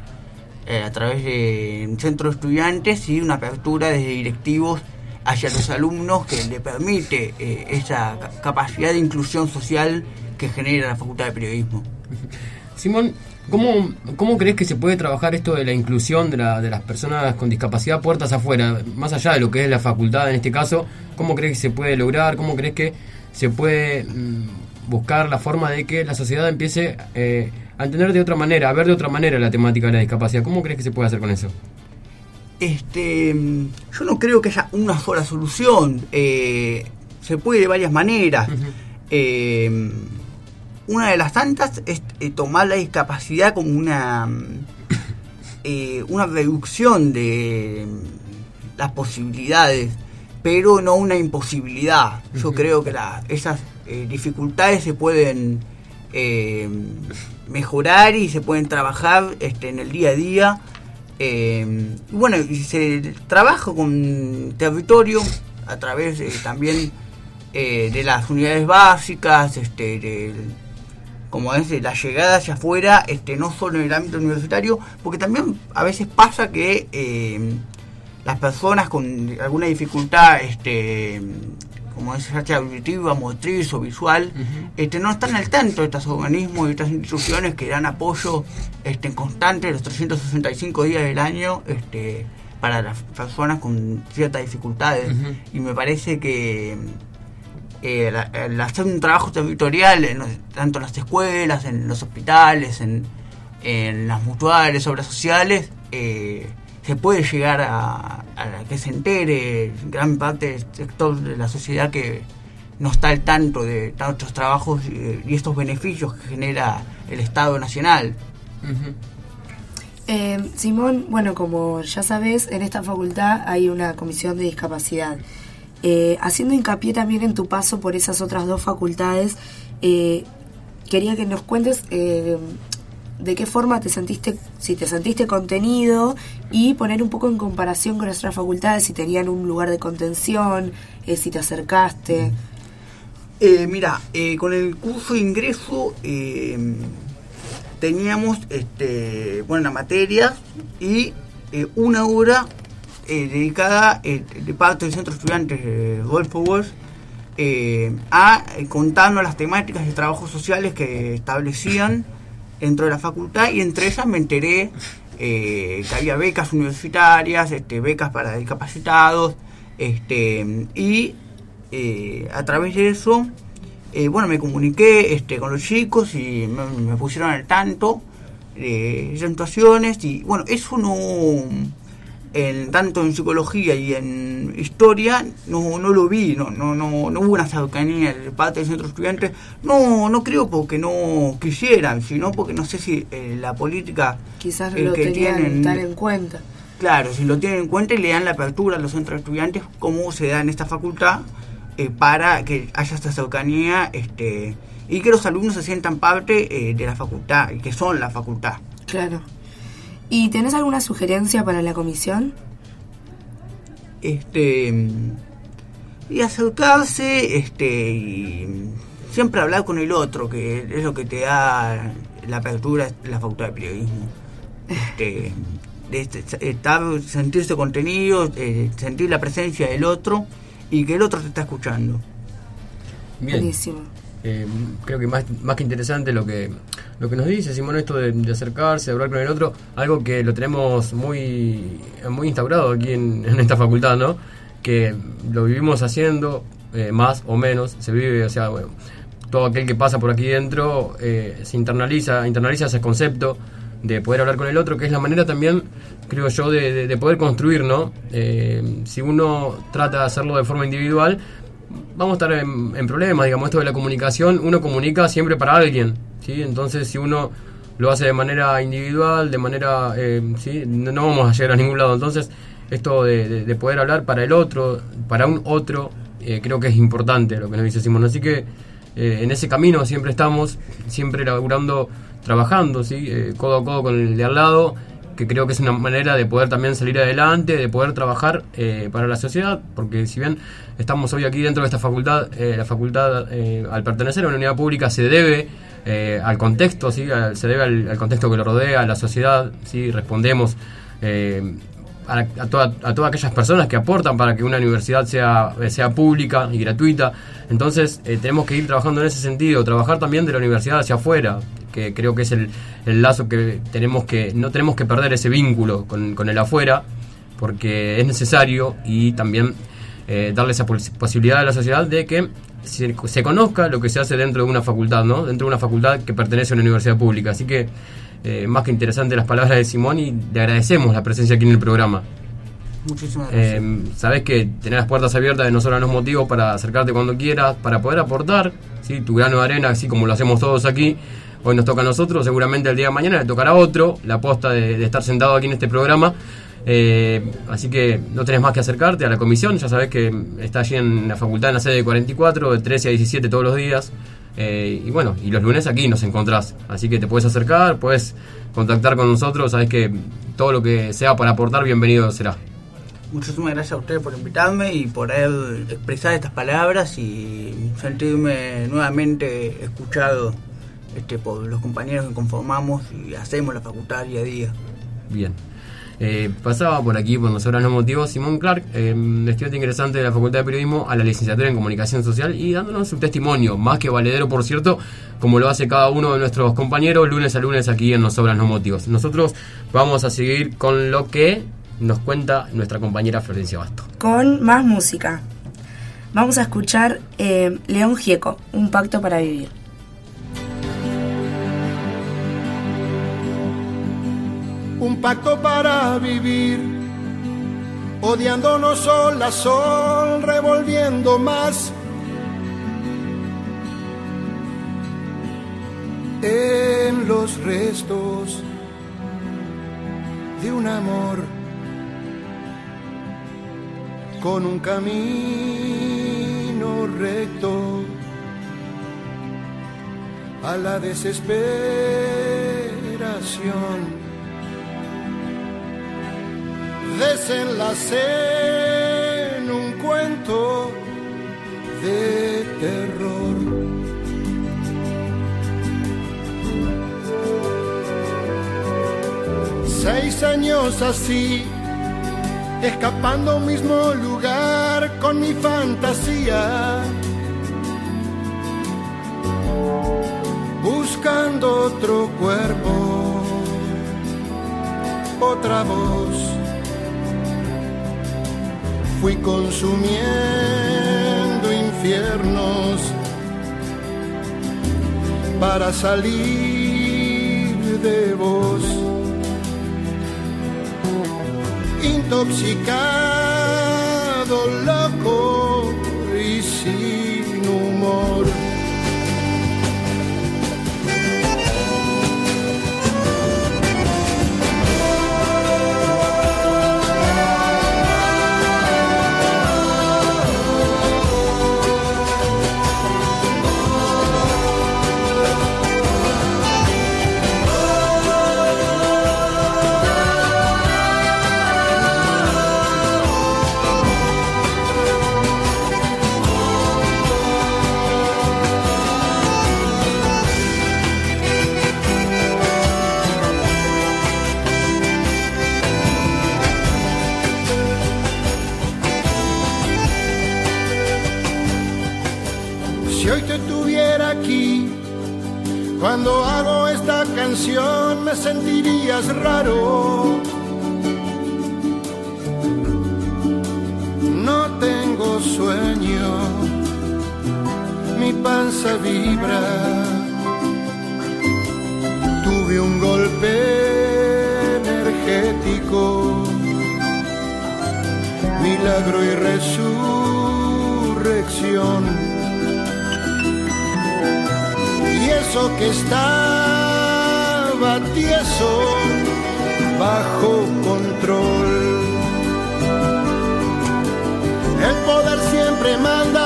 eh, a través de un centro de estudiantes y una apertura desde directivos hacia los alumnos que le permite eh, esa ca- capacidad de inclusión social que genera la Facultad de Periodismo. [laughs] Simón, ¿cómo, ¿cómo crees que se puede trabajar esto de la inclusión de, la- de las personas con discapacidad puertas afuera? Más allá de lo que es la facultad en este caso, ¿cómo crees que se puede lograr? ¿Cómo crees que se puede mm, buscar la forma de que la sociedad empiece eh, a entender de otra manera, a ver de otra manera la temática de la discapacidad? ¿Cómo crees que se puede hacer con eso? Este, mm, yo no creo que haya una sola solución. Eh, se puede de varias maneras. Eh, una de las tantas es eh, tomar la discapacidad como una mm, eh, una reducción de mm, las posibilidades, pero no una imposibilidad. Yo creo que la- esas dificultades se pueden eh, mejorar y se pueden trabajar este, en el día a día. Eh, bueno, se trabaja con territorio a través eh, también eh, de las unidades básicas, este, del- como es de la llegada hacia afuera, este, no solo en el ámbito universitario, porque también a veces pasa que eh, las personas con alguna dificultad, este, como es ya auditiva, motriz o visual, este, no están al tanto de estos organismos y estas instituciones que dan apoyo este, constante los 365 días del año este, para las personas con ciertas dificultades. Y me parece que eh, la- el hacer un trabajo territorial, en los- tanto en las escuelas, en los hospitales, en, en las mutuales, obras sociales, eh, se puede llegar a, a que se entere gran parte del sector de la sociedad que no está al tanto de tantos trabajos y, y estos beneficios que genera el Estado Nacional. Eh, Simón, bueno, como ya sabes, en esta facultad hay una comisión de discapacidad. Eh, haciendo hincapié también en tu paso por esas otras dos facultades, eh, quería que nos cuentes eh, de qué forma te sentiste, si te sentiste contenido y poner un poco en comparación con nuestras facultades, si tenían un lugar de contención, eh, si te acercaste. Eh, mira, eh, con el curso de ingreso eh, teníamos este, bueno, las materias y eh, una hora dedicada de parte del Centro de Estudiantes de Rodolfo Walsh a contarnos las temáticas de trabajos sociales que establecían dentro de la facultad y entre ellas me enteré eh, que había becas universitarias, este, becas para discapacitados este, y eh, a través de eso, eh, bueno, me comuniqué este, con los chicos y me, me pusieron al tanto de esas situaciones y bueno, eso no, en, tanto en psicología y en historia, no, no lo vi, no, no, no, no hubo una cercanía de parte del centro de estudiantes, no, no creo porque no quisieran, sino porque no sé si eh, la política Quizás eh, lo que tienen- tan en cuenta. Claro, si lo tienen en cuenta y le dan la apertura a los centros estudiantes, como se da en esta facultad, eh, para que haya esta cercanía este, y que los alumnos se sientan parte eh, de la facultad que son la facultad. Claro. ¿Y tenés alguna sugerencia para la comisión? Este, y acercarse este, y siempre hablar con el otro, que es lo que te da la apertura la facultad de periodismo. Este, de este- estar, sentirse contenido, eh, sentir la presencia del otro y que el otro te está escuchando. Bien. Buenísimo. Eh, creo que más, más que interesante lo que lo que nos dice Simón esto de, acercarse, de hablar con el otro, algo que lo tenemos muy muy instaurado aquí [laughs] en, esta facultad, ¿no? Que lo vivimos haciendo eh, más o menos, se vive, o sea, bueno, todo aquel que pasa por aquí dentro eh, se internaliza, internaliza ese concepto de poder hablar con el otro, que es la manera también, creo yo, de, de- de poder construir, ¿no? Si uno trata de hacerlo de forma individual, vamos a estar en, problemas, digamos, esto de la comunicación, uno comunica siempre para alguien, ¿sí? Entonces, si uno lo hace de manera individual, de manera, eh, ¿sí? No, vamos a llegar a ningún lado. Entonces, esto de poder hablar para el otro, para un otro, eh, creo que es importante lo que nos dice Simón. Así que eh, en ese camino siempre estamos, siempre laburando, trabajando, ¿sí? Eh, codo a codo con el de al lado, que creo que es una manera de poder también salir adelante, de poder trabajar eh, para la sociedad, porque si bien estamos hoy aquí dentro de esta facultad, eh, la facultad eh, al pertenecer a una unidad pública se debe eh, al contexto, ¿sí? Se debe al, al contexto que lo rodea, a la sociedad, ¿sí? respondemos eh, a, a toda- a todas aquellas personas que aportan para que una universidad sea, eh, sea pública y gratuita. Entonces eh, tenemos que ir trabajando en ese sentido, trabajar también de la universidad hacia afuera, que creo que es el, lazo que tenemos que, no tenemos que perder ese vínculo con el afuera, porque es necesario y también eh, darle esa pos- posibilidad a la sociedad de que se, se conozca lo que se hace dentro de una facultad, ¿no? Dentro de una facultad que pertenece a una universidad pública. Así que eh, más que interesante las palabras de Simón y le agradecemos la presencia aquí en el programa. Muchísimas gracias. Eh, sabes que tenés las puertas abiertas de nosotros los motivos para acercarte cuando quieras, para poder aportar ¿sí? tu grano de arena, así como lo hacemos todos aquí. Hoy nos toca a nosotros, seguramente el día de mañana le tocará a otro la posta de, de estar sentado aquí en este programa. Eh, así que no tenés más que acercarte a la comisión, ya sabés que está allí en la facultad en la sede de 44, de 13 a 17 todos los días. Eh, y bueno, y los lunes aquí nos encontrás. Así que te puedes acercar, puedes contactar con nosotros, sabés que todo lo que sea para aportar, bienvenido será. Muchísimas gracias a ustedes por invitarme y por haber expresado estas palabras y sentirme nuevamente escuchado este, por los compañeros que conformamos y hacemos la facultad día a día. Bien. Eh, pasaba por aquí, por nosotros los motivos, Simón Clark, eh, estudiante ingresante de la Facultad de Periodismo a la licenciatura en Comunicación Social y dándonos su testimonio, más que valedero, por cierto, como lo hace cada uno de nuestros compañeros lunes a lunes aquí en Nos Sobran los Motivos. Nosotros vamos a seguir con lo que nos cuenta nuestra compañera Florencia Basto. Con más música. Vamos a escuchar eh, León Gieco, Un pacto para vivir. Un pacto para vivir, odiándonos sol a sol, revolviendo más. En los restos de un amor con un camino recto a la desesperación. Desenlacé en un cuento de terror. Seis años así, escapando a un mismo lugar con mi fantasía. Buscando otro cuerpo, otra voz. Fui consumiendo infiernos para salir de vos. Intoxicado, loco y sin humor. Cuando hago esta canción me sentirías raro. No tengo sueño, mi panza vibra. Tuve un golpe energético, milagro y resurrección y eso que estaba tieso bajo control. El poder siempre manda,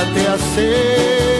idiota te hace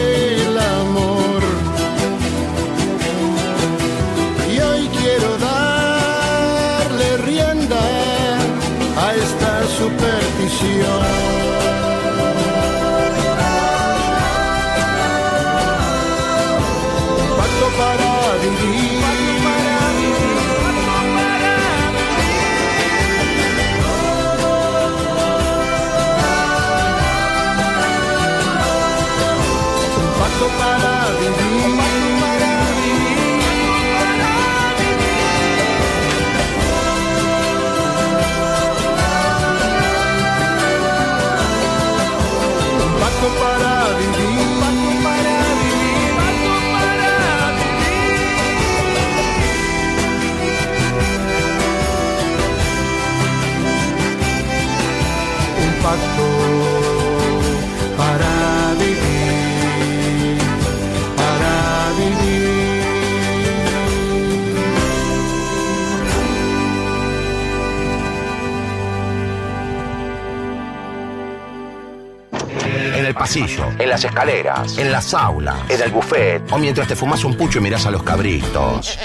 pasillo, en las escaleras, en las aulas, en el buffet o mientras te fumas un pucho y miras a los cabritos.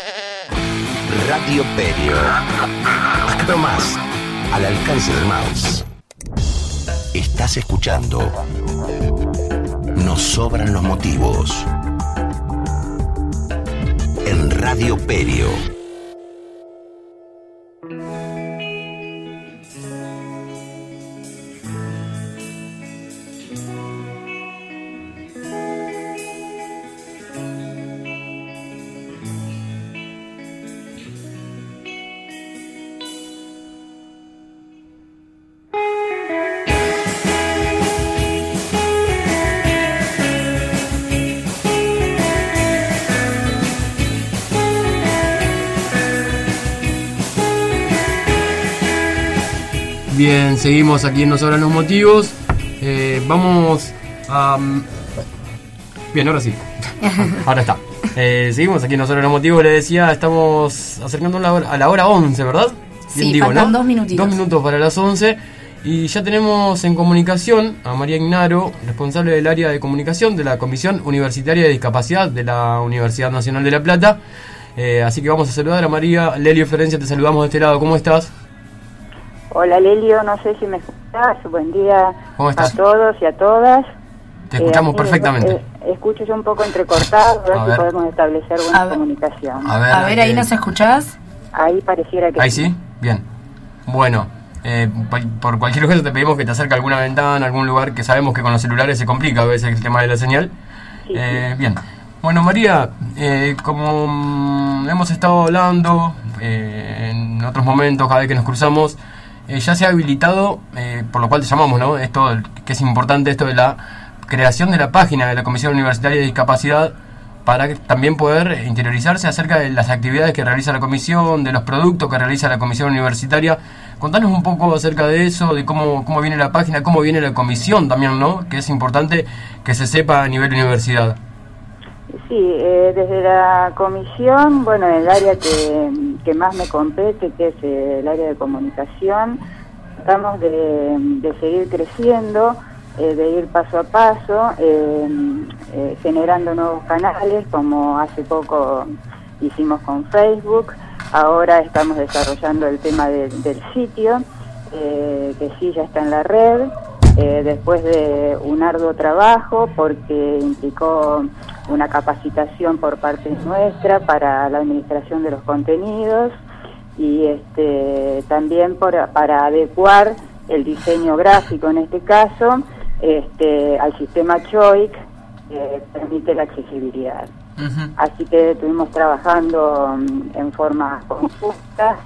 Radio Perio. Pero más, al alcance del mouse. Estás escuchando. Nos sobran los motivos. En Radio Perio. Seguimos aquí en Nos los Motivos. Eh, vamos a... Bien, ahora sí. [laughs] ahora está. Eh, seguimos aquí en Nos los Motivos. Le decía, estamos acercando a la hora, a la hora 11, ¿verdad? Sí, faltan dos minutitos. Dos minutos para las 11. Y ya tenemos en comunicación a María Ignaro, responsable del área de comunicación de la Comisión Universitaria de Discapacidad de la Universidad Nacional de La Plata. Eh, así que vamos a saludar a María. Lelio Florencia, te saludamos de este lado. ¿Cómo estás? Hola Lelio, no sé si me escuchas. Buen día ¿Cómo estás? a todos y a todas. Te escuchamos aquí, perfectamente. eh, escucho yo un poco entrecortado, a ver A si podemos establecer A buena ver. comunicación. A ver, A ver, ahí eh, nos escuchás. Ahí pareciera que Ahí sí, bien. Bueno, eh, por cualquier cosa te pedimos que te acerque a alguna ventana, algún lugar que sabemos que con los celulares se complica a veces el tema de la señal. Sí, Eh, bien. Bueno, María, eh, como mm, hemos estado hablando eh, en otros momentos, cada vez que nos cruzamos, eh, ya se ha habilitado, eh, por lo cual te llamamos, ¿no? Esto, que es importante, esto de la creación de la página de la Comisión Universitaria de Discapacidad para también poder interiorizarse acerca de las actividades que realiza la comisión, de los productos que realiza la comisión universitaria. Contanos un poco acerca de eso, de cómo, cómo viene la página, cómo viene la comisión también, ¿no? Que es importante que se sepa a nivel universidad. Sí, eh, desde la comisión, bueno, el área que, más me compete, que es el área de comunicación, tratamos de, de seguir creciendo, eh, de ir paso a paso, eh, eh, generando nuevos canales, como hace poco hicimos con Facebook. Ahora estamos desarrollando el tema de- del sitio, que sí ya está en la red, eh, después de un arduo trabajo, porque implicó una capacitación por parte nuestra para la administración de los contenidos y este, también por- para adecuar el diseño gráfico en este caso este, al sistema CHOIC que permite la accesibilidad. Así que estuvimos trabajando mm, en forma conjunta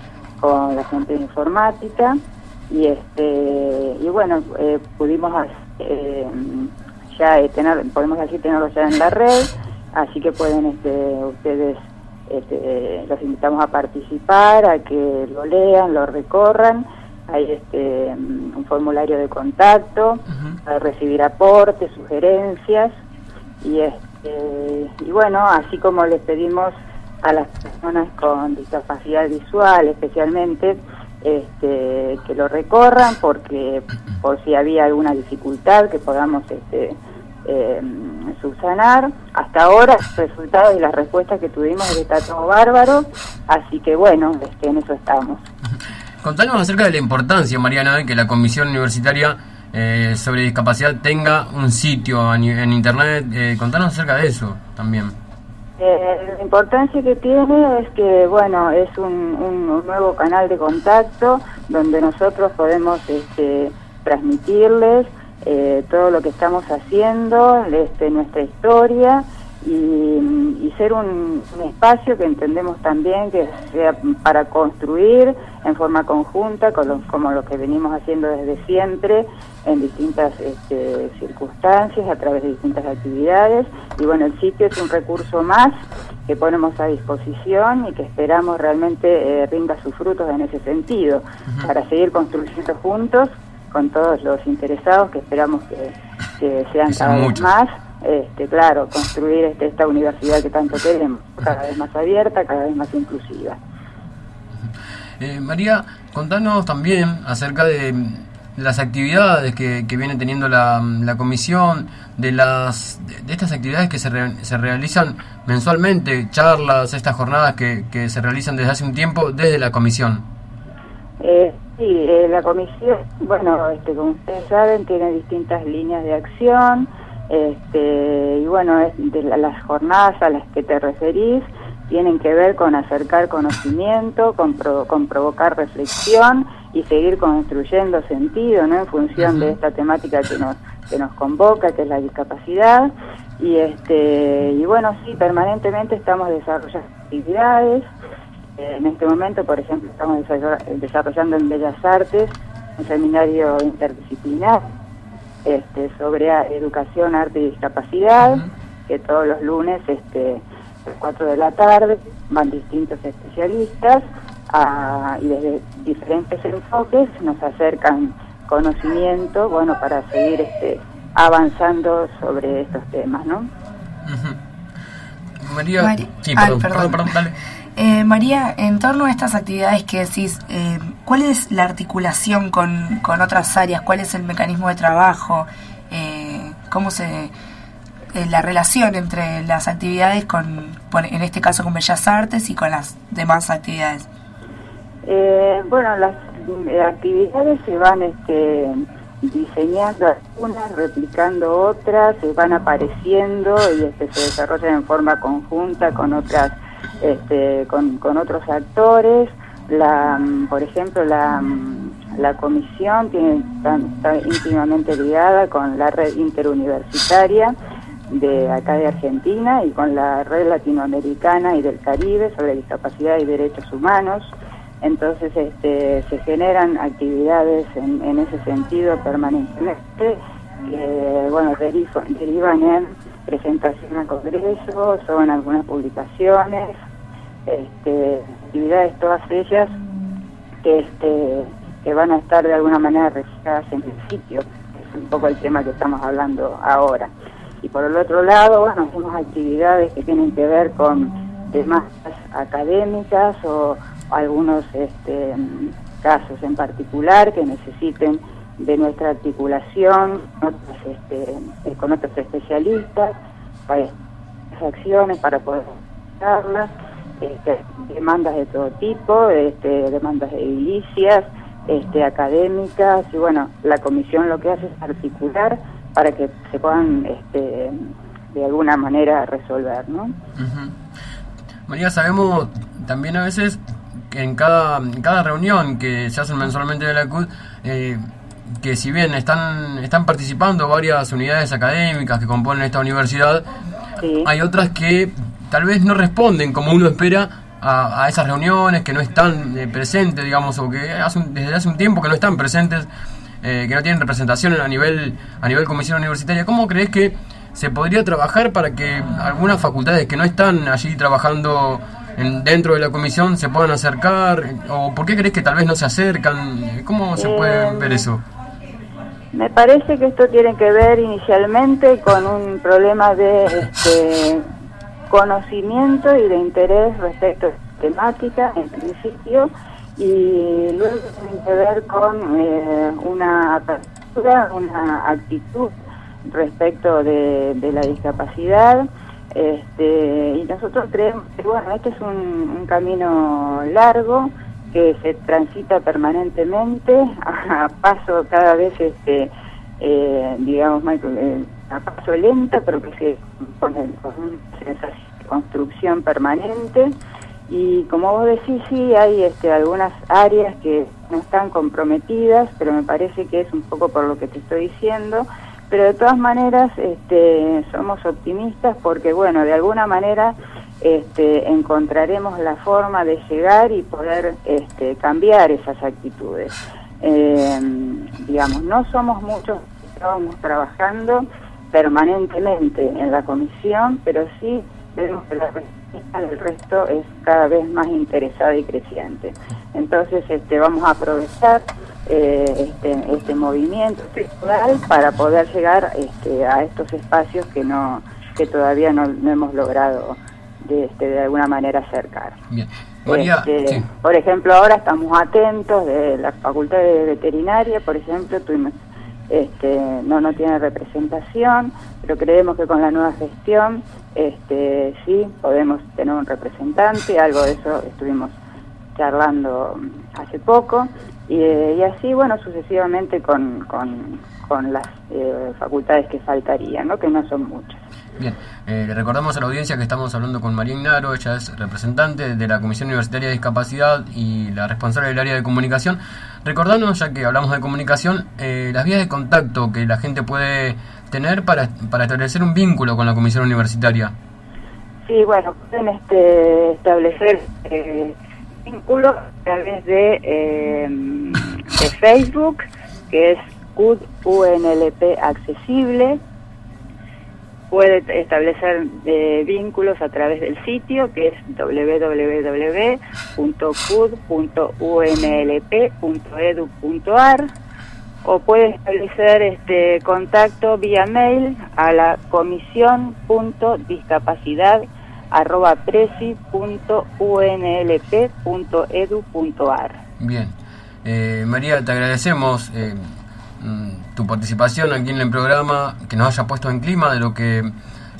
con la gente de informática y este y bueno eh, pudimos eh, ya eh, tener podemos así tenerlo ya en la red así que pueden este, ustedes este, los invitamos a participar a que lo lean lo recorran. Hay este un formulario de contacto para recibir aportes sugerencias. Y este y bueno así como les pedimos a las personas con discapacidad visual especialmente este, que lo recorran porque por si había alguna dificultad que podamos este, eh, subsanar hasta ahora los resultados y las respuestas que tuvimos es que todo bárbaro así que bueno este, en eso estamos Contanos acerca de la importancia, Mariana, de que la Comisión Universitaria eh, sobre Discapacidad tenga un sitio ni- en Internet. Eh, contanos acerca de eso también. Eh, la importancia que tiene es que, bueno, es un, nuevo canal de contacto donde nosotros podemos este, transmitirles eh, todo lo que estamos haciendo, este, nuestra historia y, y ser un, un espacio que entendemos también que sea para construir en forma conjunta, con lo- como lo que venimos haciendo desde siempre en distintas este, circunstancias, a través de distintas actividades. Y bueno, el sitio es un recurso más que ponemos a disposición y que esperamos realmente eh, rinda sus frutos en ese sentido, para seguir construyendo juntos con todos los interesados que esperamos que, que sean Que cada vez más. Este, claro, construir este, esta universidad que tanto queremos, cada vez más abierta, cada vez más inclusiva. Eh, María, contanos también acerca de, las actividades que, que viene teniendo la, la comisión, de las de, de estas actividades que se, re- se realizan mensualmente, charlas, estas jornadas que, que se realizan desde hace un tiempo desde la comisión. Eh, sí, eh, la comisión, bueno, este, como ustedes saben, tiene distintas líneas de acción, este, y bueno, es de la- las jornadas a las que te referís tienen que ver con acercar conocimiento, con, pro- con provocar reflexión y seguir construyendo sentido, ¿no? En función de esta temática que nos que nos convoca, que es la discapacidad, y este, y bueno, sí, permanentemente estamos desarrollando actividades. Eh, En este momento, por ejemplo, estamos desarroll- desarrollando en Bellas Artes un seminario interdisciplinar este, sobre a- educación, arte y discapacidad, que todos los lunes, este, a las 4 de la tarde, van distintos especialistas y desde diferentes enfoques nos acercan conocimiento, bueno, para seguir este, avanzando sobre estos temas, ¿no? María, sí, perdón, perdón, perdón, dale. Eh, María, en torno a estas actividades que decís, eh, ¿cuál es la articulación con, con, otras áreas? ¿Cuál es el mecanismo de trabajo? Eh, ¿Cómo se la relación entre las actividades con, en este caso con Bellas Artes y con las demás actividades? bueno, las actividades se van este, diseñando algunas, replicando otras, se van apareciendo y este, se desarrollan en forma conjunta con otras este, con, otros actores. La, mm, por ejemplo, la, mm, la comisión tiene, está, íntimamente ligada con la red interuniversitaria de acá de Argentina y con la red latinoamericana y del Caribe sobre discapacidad y derechos humanos. Entonces este, se generan actividades en, en ese sentido permanentemente que bueno, derivan en presentación al Congreso, son algunas publicaciones, este, actividades todas ellas que este que van a estar de alguna manera reflejadas en el sitio, que es un poco el tema que estamos hablando ahora. Y por el otro lado, bueno, hacemos actividades que tienen que ver con temas académicas o algunos este, casos en particular que necesiten de nuestra articulación con otros especialistas, para acciones para poder darlas este, demandas de todo tipo, este, demandas edilicias, este, académicas, y bueno, la comisión lo que hace es articular para que se puedan este, de alguna manera resolver, ¿no? María, sabemos también a veces que en cada, cada reunión que se hace mensualmente de la CUD, eh, que si bien están, están participando varias unidades académicas que componen esta universidad, hay otras que tal vez no responden como uno espera a, esas reuniones, que no están eh, presentes, digamos, o que desde hace un tiempo que no están presentes, eh, que no tienen representación a nivel, a nivel comisión universitaria. ¿Cómo crees que se podría trabajar para que algunas facultades que no están allí trabajando dentro de la comisión se puedan acercar? ¿O por qué crees que tal vez no se acercan? ¿Cómo se puede eh, ver eso? Me parece que esto tiene que ver inicialmente con un problema de este, conocimiento y de interés respecto a esta temática en principio y luego tiene que ver con eh, una apertura, una actitud respecto de, la discapacidad este, y nosotros creemos que bueno, este es un, camino largo que se transita permanentemente [laughs] a, paso cada vez este eh, digamos eh, a paso lento, pero que se pone con una construcción permanente. Y como vos decís, sí, hay este, algunas áreas que no están comprometidas, pero me parece que es un poco por lo que te estoy diciendo. Pero de todas maneras, este, somos optimistas porque, bueno, de alguna manera este, encontraremos la forma de llegar y poder este, cambiar esas actitudes. Eh, digamos, no somos muchos estamos trabajando permanentemente en la comisión, pero sí vemos que la respuesta del resto es cada vez más interesada y creciente. Entonces este, vamos a aprovechar eh, este, este movimiento para poder llegar este, a estos espacios que no que todavía no, hemos logrado de, este, de alguna manera acercar. Este, por ejemplo, ahora estamos atentos de la Facultad de Veterinaria, por ejemplo, tuvimos este, no, no tiene representación, pero creemos que con la nueva gestión este, sí podemos tener un representante, algo de eso estuvimos charlando hace poco, y, así, bueno, sucesivamente con, con, con las eh, facultades que faltarían, ¿no? que no son muchas. Bien, eh, le recordamos a la audiencia que estamos hablando con María Ignaro, ella es representante de la Comisión Universitaria de Discapacidad y la responsable del área de comunicación. Recordanos, ya que hablamos de comunicación, eh, las vías de contacto que la gente puede tener para, para establecer un vínculo con la Comisión Universitaria. Sí, bueno, pueden este, establecer eh, vínculos a través de, eh, de Facebook, que es UNLP Accesible, puede establecer eh, vínculos a través del sitio que es www.cud.unlp.edu.ar o puede establecer este contacto vía mail a la comisión.discapacidad@presi.unlp.edu.ar. Bien. Eh, María, te agradecemos eh, tu participación aquí en el programa, que nos haya puesto en clima de lo que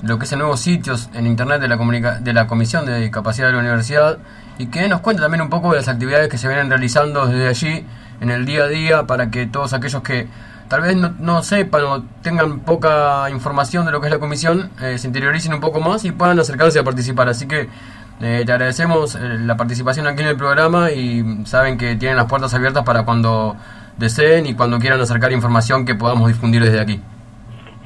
lo que es el nuevo sitios en internet de la de la Comisión de Discapacidad de la Universidad y que nos cuente también un poco de las actividades que se vienen realizando desde allí en el día a día para que todos aquellos que tal vez no, sepan o tengan poca información de lo que es la comisión eh, se interioricen un poco más y puedan acercarse a participar. Así que eh, te agradecemos eh, la participación aquí en el programa y saben que tienen las puertas abiertas para cuando deseen y cuando quieran acercar información que podamos difundir desde aquí.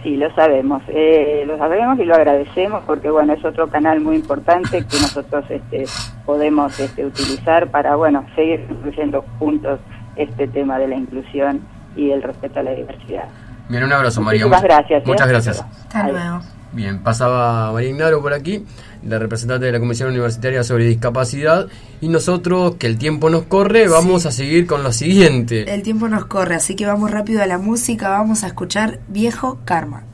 Sí, lo sabemos, eh, lo sabemos y lo agradecemos porque bueno es otro canal muy importante que nosotros este, podemos este, utilizar para bueno seguir incluyendo juntos este tema de la inclusión y el respeto a la diversidad. Bien, un abrazo María. Muchas gracias. Muchas gracias. Hasta luego. Bien, pasaba María Ignaro por aquí, la representante de la Comisión Universitaria sobre Discapacidad, y nosotros, que el tiempo nos corre, vamos a seguir con lo siguiente. El tiempo nos corre, así que vamos rápido a la música, vamos a escuchar Viejo Karma.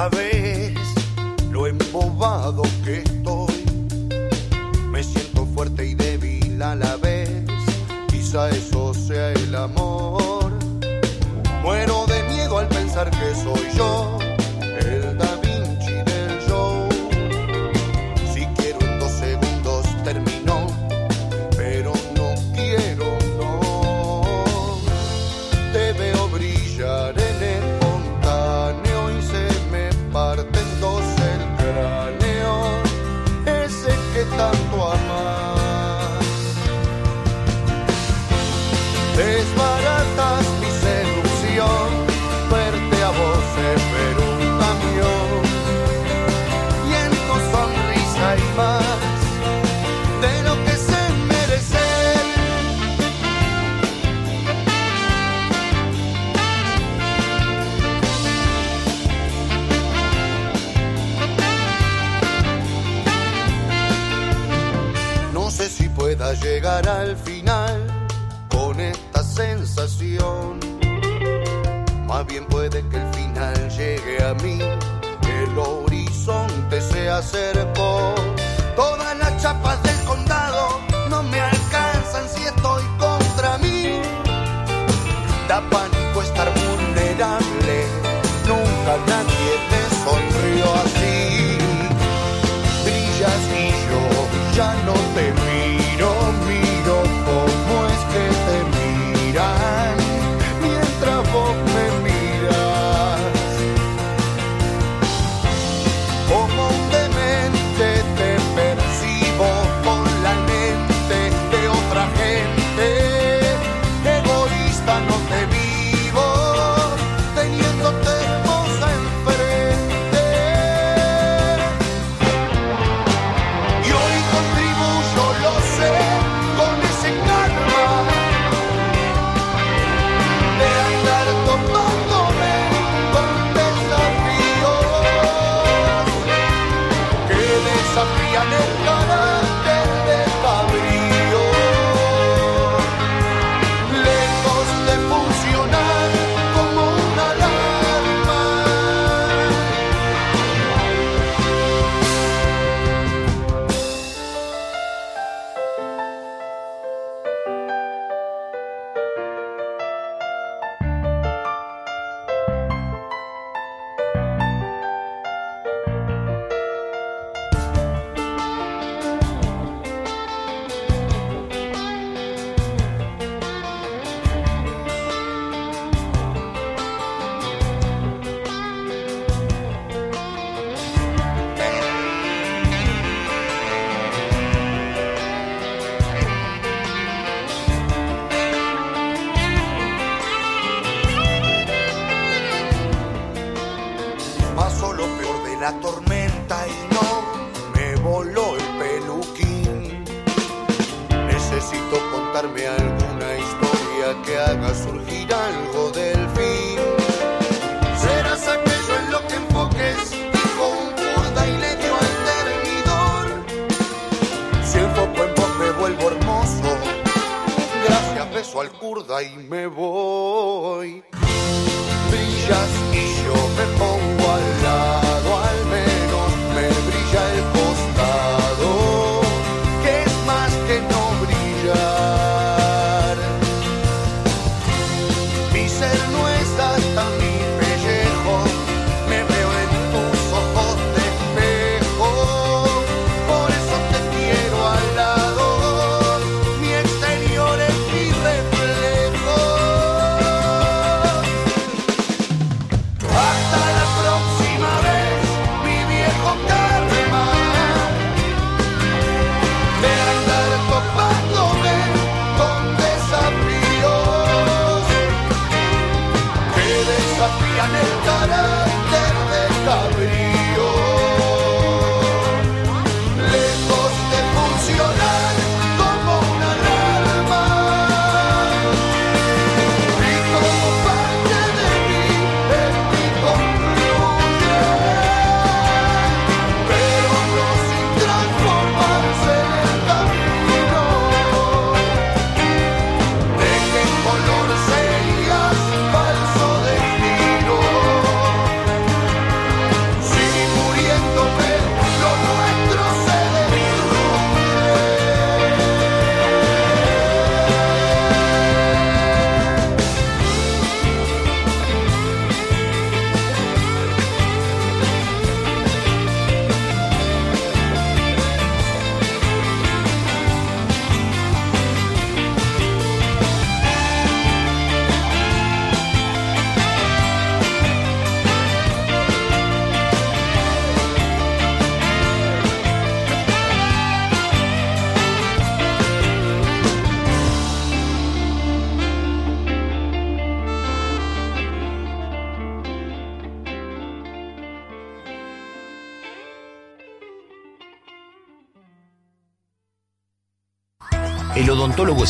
Sabes lo embobado que estoy. Me siento fuerte y débil a la vez. Quizá eso sea el amor. Muero de miedo al pensar que soy yo que tanto amar. Al final con esta sensación. Más bien puede que el final llegue a mí, el horizonte se acercó. Todas las chapas del condado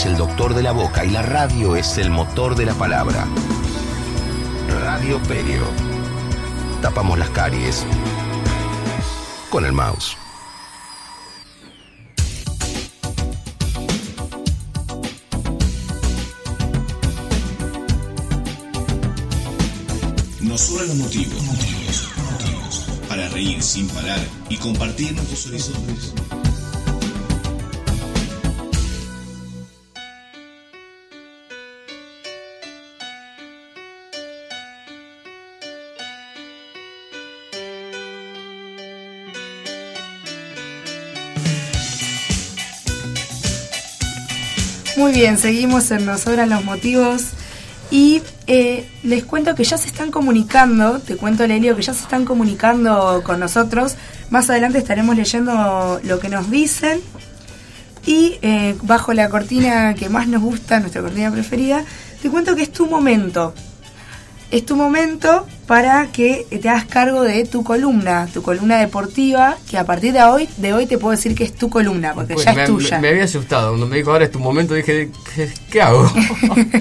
es el doctor de la boca y la radio es el motor de la palabra. Radio Perio. Tapamos las caries con el mouse. Nos sobran los motivos, motivos, motivos para reír sin parar y compartir nuestros horizontes. Bien, seguimos en Nos los motivos. Y eh, les cuento que ya se están comunicando, te cuento Lelio, que ya se están comunicando con nosotros. Más adelante estaremos leyendo lo que nos dicen. Y eh, bajo la cortina que más nos gusta, nuestra cortina preferida, te cuento que es tu momento. Es tu momento para que te hagas cargo de tu columna, tu columna deportiva, que a partir de hoy, de hoy te puedo decir que es tu columna, porque Pues ya me, es tuya. me- me había asustado. Cuando me dijo ahora es tu momento, dije, ¿qué, qué hago? [laughs]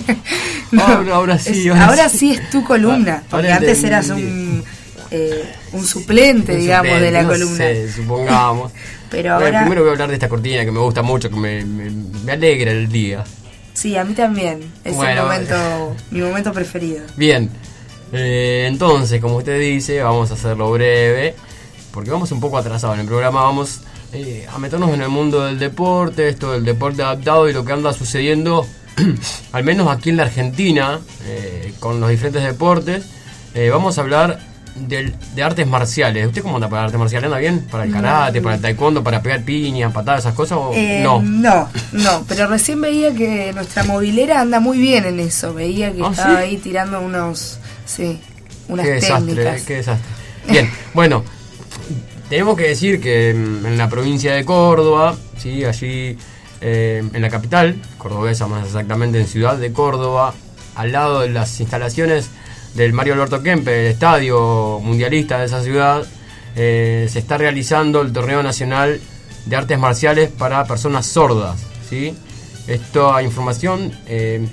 [laughs] No, ahora, ahora sí. es- ahora sí es tu columna, Ah, porque antes eras un, eh, un suplente, Un digamos, de la no columna. sé, supongamos. [laughs] Pero Bueno, ahora, primero voy a hablar de esta cortina que me gusta mucho, que me, me- me alegra el día. Sí, a mí también. Es el Bueno. momento, mi momento preferido. Bien, eh, entonces, como usted dice, vamos a hacerlo breve, porque vamos un poco atrasados en el programa, vamos eh, a meternos en el mundo del deporte, esto del deporte adaptado y lo que anda sucediendo, [clears throat] al menos aquí en la Argentina, eh, con los diferentes deportes. Vamos a hablar del- de artes marciales. ¿Usted cómo anda para artes marciales? ¿Anda bien? ¿Para el karate, para el taekwondo, para pegar piñas, patadas, esas cosas? O Eh, no. no, no, pero recién veía que nuestra movilera anda muy bien en eso. Veía que ¿Ah, estaba sí? ahí tirando unos, sí, unas qué desastre, técnicas. eh, qué desastre. Bien, [laughs] bueno, tenemos que decir que mm, en la provincia de Córdoba, sí, allí eh, en la capital, cordobesa más exactamente, en Ciudad de Córdoba, al lado de las instalaciones del Mario Alberto Kempe, el estadio mundialista de esa ciudad, eh, se está realizando el torneo nacional de artes marciales para personas sordas. ¿sí? Esta información eh,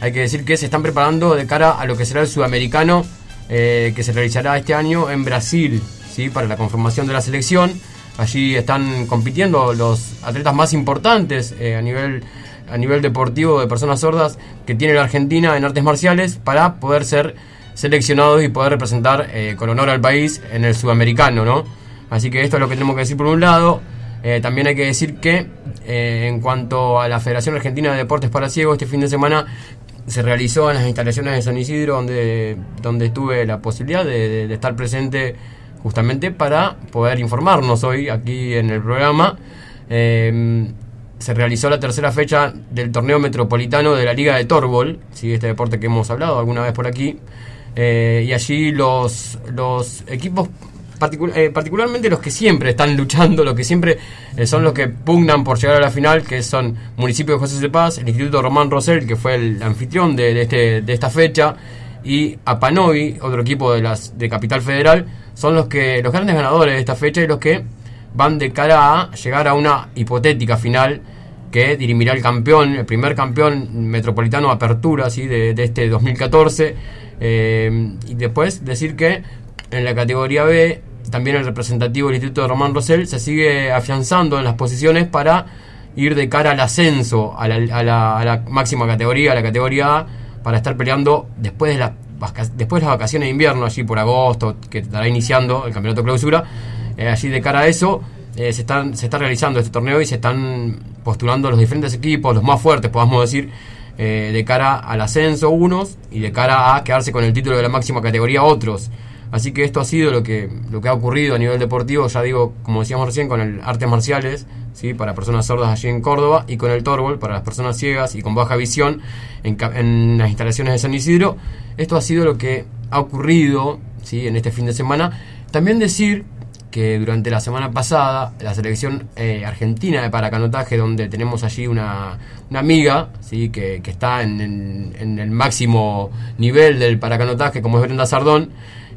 hay que decir que se están preparando de cara a lo que será el sudamericano eh, que se realizará este año en Brasil ¿sí? para la conformación de la selección. Allí están compitiendo los atletas más importantes a nivel a nivel deportivo de personas sordas que tiene la Argentina en artes marciales para poder ser seleccionados y poder representar eh, con honor al país en el sudamericano, ¿no? Así que esto es lo que tenemos que decir por un lado. Eh, también hay que decir que eh, en cuanto a la Federación Argentina de Deportes para Ciegos, este fin de semana se realizó en las instalaciones de San Isidro, donde, donde tuve la posibilidad de, estar presente justamente para poder informarnos hoy aquí en el programa. se realizó la tercera fecha del torneo metropolitano de la Liga de Torbol, ¿sí? este deporte que hemos hablado alguna vez por aquí. Eh, y allí los, los equipos, eh, particularmente los que siempre están [laughs] luchando, los que siempre eh, son los que pugnan por llegar a la final, que son Municipio de José de Paz, el Instituto Román Rosell, que fue el anfitrión de, este, de esta fecha, y Apanovi, otro equipo de, las, de Capital Federal, son los, que, los grandes ganadores de esta fecha y los que van de cara a llegar a una hipotética final que dirimirá el campeón, el primer campeón metropolitano apertura ¿sí? de, de este 2014 eh, y después decir que en la categoría B, también el representativo del Instituto de Román Rosell se sigue afianzando en las posiciones para ir de cara al ascenso a la, máxima categoría, a la categoría A, para estar peleando después de, la, después de las vacaciones de invierno, allí por agosto, que estará iniciando el campeonato clausura. Eh, allí de cara a eso, eh, se, están, se está realizando este torneo y se están postulando los diferentes equipos, los más fuertes, podamos decir, eh, de cara al ascenso unos y de cara a quedarse con el título de la máxima categoría otros. Así que esto ha sido lo que, lo que ha ocurrido a nivel deportivo, ya digo, como decíamos recién, con el artes marciales, ¿sí? para personas sordas allí en Córdoba, y con el torbol para las personas ciegas y con baja visión en, en las instalaciones de San Isidro. Esto ha sido lo que ha ocurrido ¿sí? en este fin de semana. También decir que durante la semana pasada la selección eh, argentina de paracanotaje, donde tenemos allí una, una amiga ¿sí? que, que está en, en, el máximo nivel del paracanotaje, como es Brenda Sardón,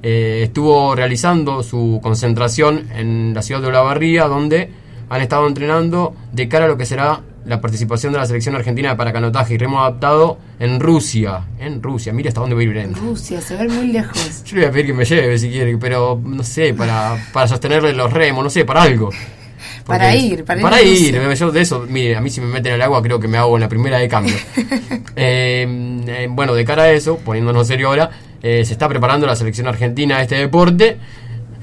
eh, estuvo realizando su concentración en la ciudad de Olavarría, donde han estado entrenando de cara a lo que será la participación de la selección argentina de paracanotaje y remo adaptado en Rusia. En Rusia, mira hasta dónde voy a ir Rusia, se ve muy lejos. [laughs] Yo le voy a pedir que me lleve si quiere, pero no sé, para, para sostenerle los remos, no sé, para algo. para ir, para ir. Para ir, yo de eso, mire, a mí si me meten en el agua creo que me hago en la primera de cambio. [laughs] Eh, eh, bueno, de cara a eso, poniéndonos serio ahora, eh, se está preparando la selección argentina de este deporte.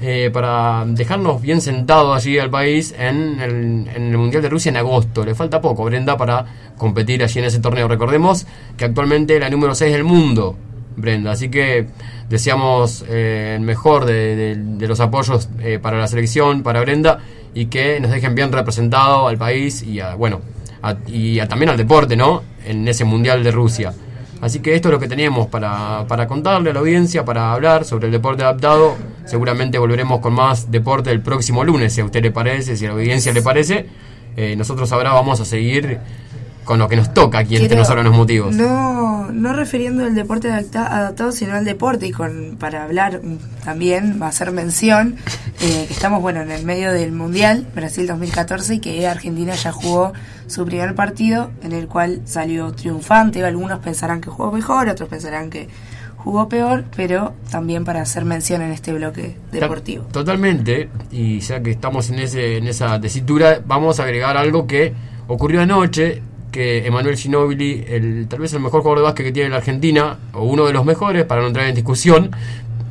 Eh, para dejarnos bien sentados allí al país en el, Mundial de Rusia en agosto. Le falta poco, Brenda, para competir allí en ese torneo. Recordemos que actualmente la número 6 del mundo, Brenda. Así que deseamos eh, el mejor de, los apoyos eh, para la selección, para Brenda, y que nos dejen bien representado al país y, bueno, y también al deporte, ¿no? En ese Mundial de Rusia. Así que esto es lo que teníamos para, para contarle a la audiencia, para hablar sobre el deporte adaptado. Seguramente volveremos con más deporte el próximo lunes, si a usted le parece, si a la audiencia le parece. Eh, nosotros ahora vamos a seguir con lo que nos toca aquí en nos hablan los motivos. No, no refiriendo al deporte adaptado, sino al deporte y con para hablar también, va a hacer mención, eh, que estamos bueno en el medio del Mundial Brasil 2014 y que Argentina ya jugó su primer partido en el cual salió triunfante. Algunos pensarán que jugó mejor, otros pensarán que jugó peor, pero también para hacer mención en este bloque deportivo. Totalmente, y ya que estamos en, ese, en esa tesitura, vamos a agregar algo que ocurrió anoche que Emanuel Ginobili, el, tal vez el mejor jugador de básquet que tiene la Argentina, o uno de los mejores, para no entrar en discusión,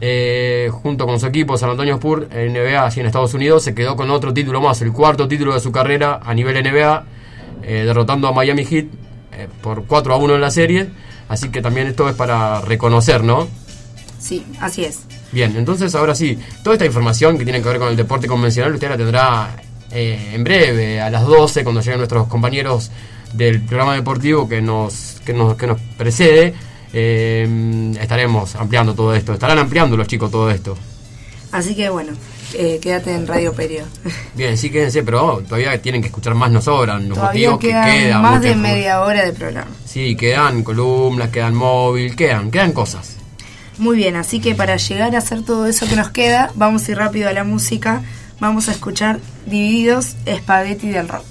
eh, junto con su equipo San Antonio Spurs, en NBA, así en Estados Unidos, se quedó con otro título más, el cuarto título de su carrera a nivel NBA, eh, derrotando a Miami Heat eh, por 4 a 1 en la serie. Así que también esto es para reconocer, ¿no? Sí, así es. Bien, entonces ahora sí, toda esta información que tiene que ver con el deporte convencional, usted la tendrá en breve, a las 12, cuando lleguen nuestros compañeros del programa deportivo que nos, que nos, que nos precede, eh, estaremos ampliando todo esto. Estarán ampliando los chicos todo esto. Así que bueno, eh, quédate en Radio Perio. [laughs] Bien, sí, quédense, pero todavía tienen que escuchar más, nos sobran los motivos que quedan. Más de media hora de programa. Sí, quedan columnas, quedan móvil, quedan, quedan cosas. Muy bien, así que para llegar a hacer todo eso que nos queda, vamos a ir rápido a la música. Vamos a escuchar Divididos Spaghetti del Rock.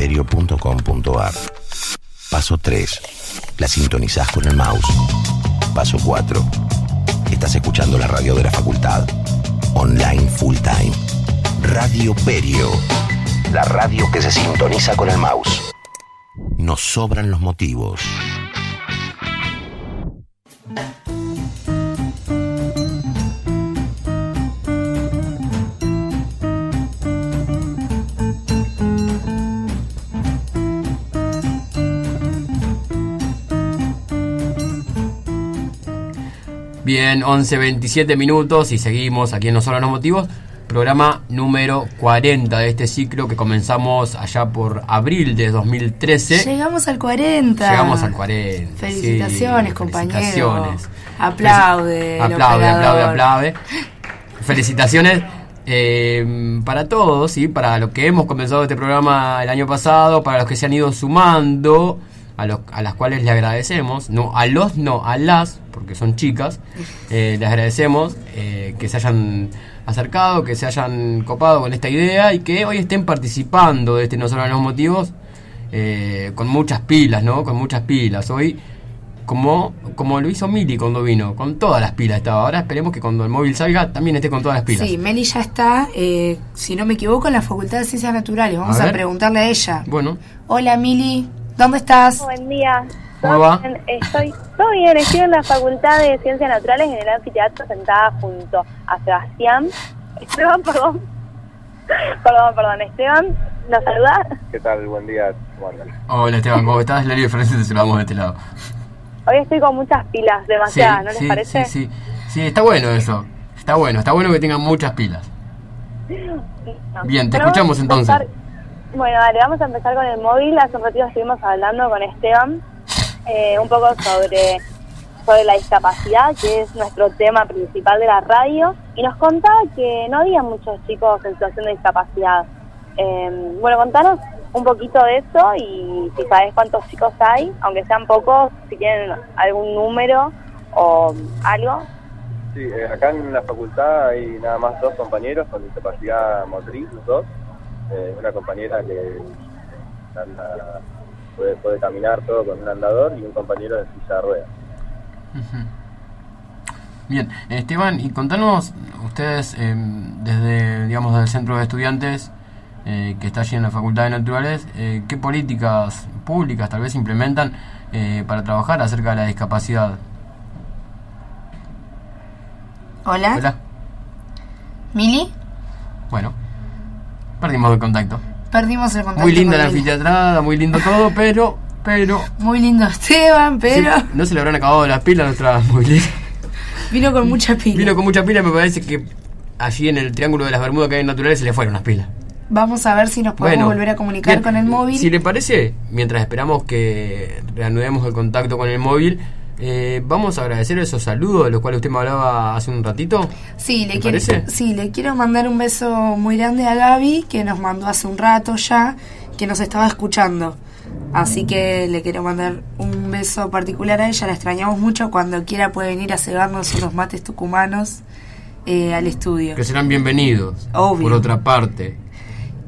Tipeas radioperio.com.ar. Paso 3. La sintonizás con el mouse. Paso 4. Estás escuchando la radio de la facultad. Online full time. Radio Perio. La radio que se sintoniza con el mouse. Nos sobran los motivos. Bien, 11, 27 minutos y seguimos aquí en No Solo los Motivos. Programa número 40 de este ciclo que comenzamos allá por abril de 2013. Llegamos al 40. Llegamos al 40. Felicitaciones, compañeros. Felicitaciones. Aplaude. Aplaude, aplaude, aplaude. Felicitaciones. Eh, para todos, ¿sí? para los que hemos comenzado este programa el año pasado, para los que se han ido sumando a, los, a las cuales le agradecemos, no a los, no a las, porque son chicas, [laughs] eh, les agradecemos eh, que se hayan acercado, que se hayan copado con esta idea y que hoy estén participando de este No Solo los Motivos eh, con muchas pilas, ¿no? Con muchas pilas. Hoy, como, como lo hizo Mili cuando vino, con todas las pilas estaba. Ahora esperemos que cuando el móvil salga también esté con todas las pilas. Sí, Meli ya está, eh, si no me equivoco, en la Facultad de Ciencias Naturales. Vamos a, ver. preguntarle a ella. Bueno, Hola, Mili, ¿dónde estás? Buen día. ¿Cómo ¿Todo va? bien? Estoy todo bien, estoy en la Facultad de Ciencias Naturales en el anfiteatro sentada junto a Sebastián. Esteban, perdón. perdón, perdón. Esteban, ¿nos saluda? ¿Qué tal? Buen día. Hola Esteban, ¿cómo estás? Lelio Fernández, te saludamos de este lado. Hoy estoy con muchas pilas, demasiadas, ¿no les sí, parece? Sí, sí, sí, está bueno eso. Está bueno, está bueno que tengan muchas pilas. No. Bien, te Pero escuchamos entonces. Bueno, dale, vamos a empezar con el móvil. Hace un ratito estuvimos hablando con Esteban eh, un poco sobre, sobre la discapacidad, que es nuestro tema principal de la radio, y nos contaba que no había muchos chicos en situación de discapacidad. Eh, bueno, contanos un poquito de eso y si sabes cuántos chicos hay, aunque sean pocos, si tienen algún número o algo. Sí, eh, acá en la facultad hay nada más dos compañeros con discapacidad motriz, los dos. Eh, una compañera que anda- puede, puede caminar todo con un andador y un compañero en silla de ruedas. Bien, Esteban, y contanos ustedes eh, desde, digamos, del centro de estudiantes eh, que está allí en la Facultad de Naturales, eh, ¿qué políticas públicas tal vez implementan eh, para trabajar acerca de la discapacidad? Hola, Hola. Mili. Bueno, perdimos el contacto. Perdimos el contacto. Muy linda la anfiteatrada, muy lindo todo, pero, pero... Muy lindo Esteban, pero Sí, no se le habrán acabado las pilas a nuestra móvil. vino con mucha pila. Vino con mucha pila, me parece que allí en el Triángulo de las Bermudas que hay en Naturales se le fueron las pilas. Vamos a ver si nos podemos Bueno, volver a comunicar bien, con el móvil. Si le parece, mientras esperamos que reanudemos el contacto con el móvil, eh, vamos a agradecer esos saludos de los cuales usted me hablaba hace un ratito. Sí, le ¿Te quiero, sí, le quiero mandar un beso muy grande a Gaby, que nos mandó hace un rato ya, que nos estaba escuchando. Así que le quiero mandar un beso particular a ella, la extrañamos mucho. Cuando quiera puede venir a cegarnos unos mates tucumanos eh, al estudio. Que serán bienvenidos. Obvio. Por otra parte.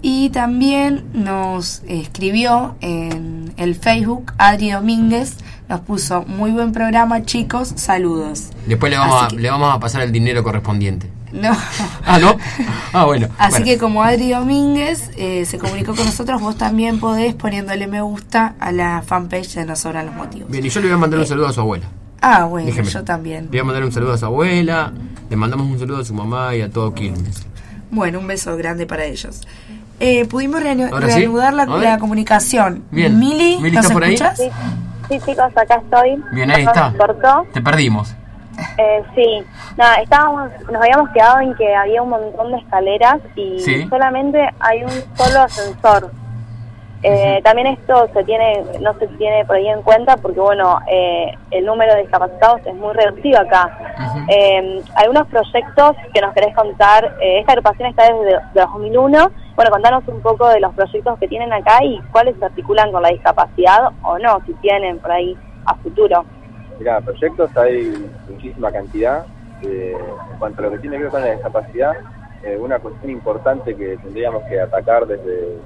Y también nos escribió en el Facebook Adri Domínguez, nos puso muy buen programa chicos, saludos. Después le vamos, a, que- le vamos a pasar el dinero correspondiente. No. [laughs] Ah, ¿no? Ah, bueno. [laughs] Así Bueno. que como Adri Domínguez eh, se comunicó con nosotros, vos también podés poniéndole me gusta a la fanpage de Nos Sobran los Motivos. Bien, y yo le voy a mandar un saludo a su abuela. Ah, bueno, Déjeme. yo también. Le voy a mandar un saludo a su abuela, le mandamos un saludo a su mamá y a todo Quilmes. Bueno, un beso grande para ellos. Eh, pudimos sí. reanudar la, comunicación. Bien. Mili, Mili, ¿nos ¿estás por ahí? escuchas? Sí, sí, chicos, acá estoy. Bien, ahí está. cortó. Te perdimos. Eh, sí, nada, estábamos, nos habíamos quedado en que había un montón de escaleras y Sí. solamente hay un solo ascensor. Eh, También esto se tiene, no se tiene por ahí en cuenta porque bueno, eh, el número de discapacitados es muy reducido acá. Eh, algunos proyectos que nos querés contar, eh, esta agrupación está desde de 2001. Bueno, contanos un poco de los proyectos que tienen acá y cuáles se articulan con la discapacidad o no, si tienen por ahí a futuro. Mira, proyectos hay muchísima cantidad. Eh, en cuanto a lo que tiene que ver con la discapacidad, eh, una cuestión importante que tendríamos que atacar desde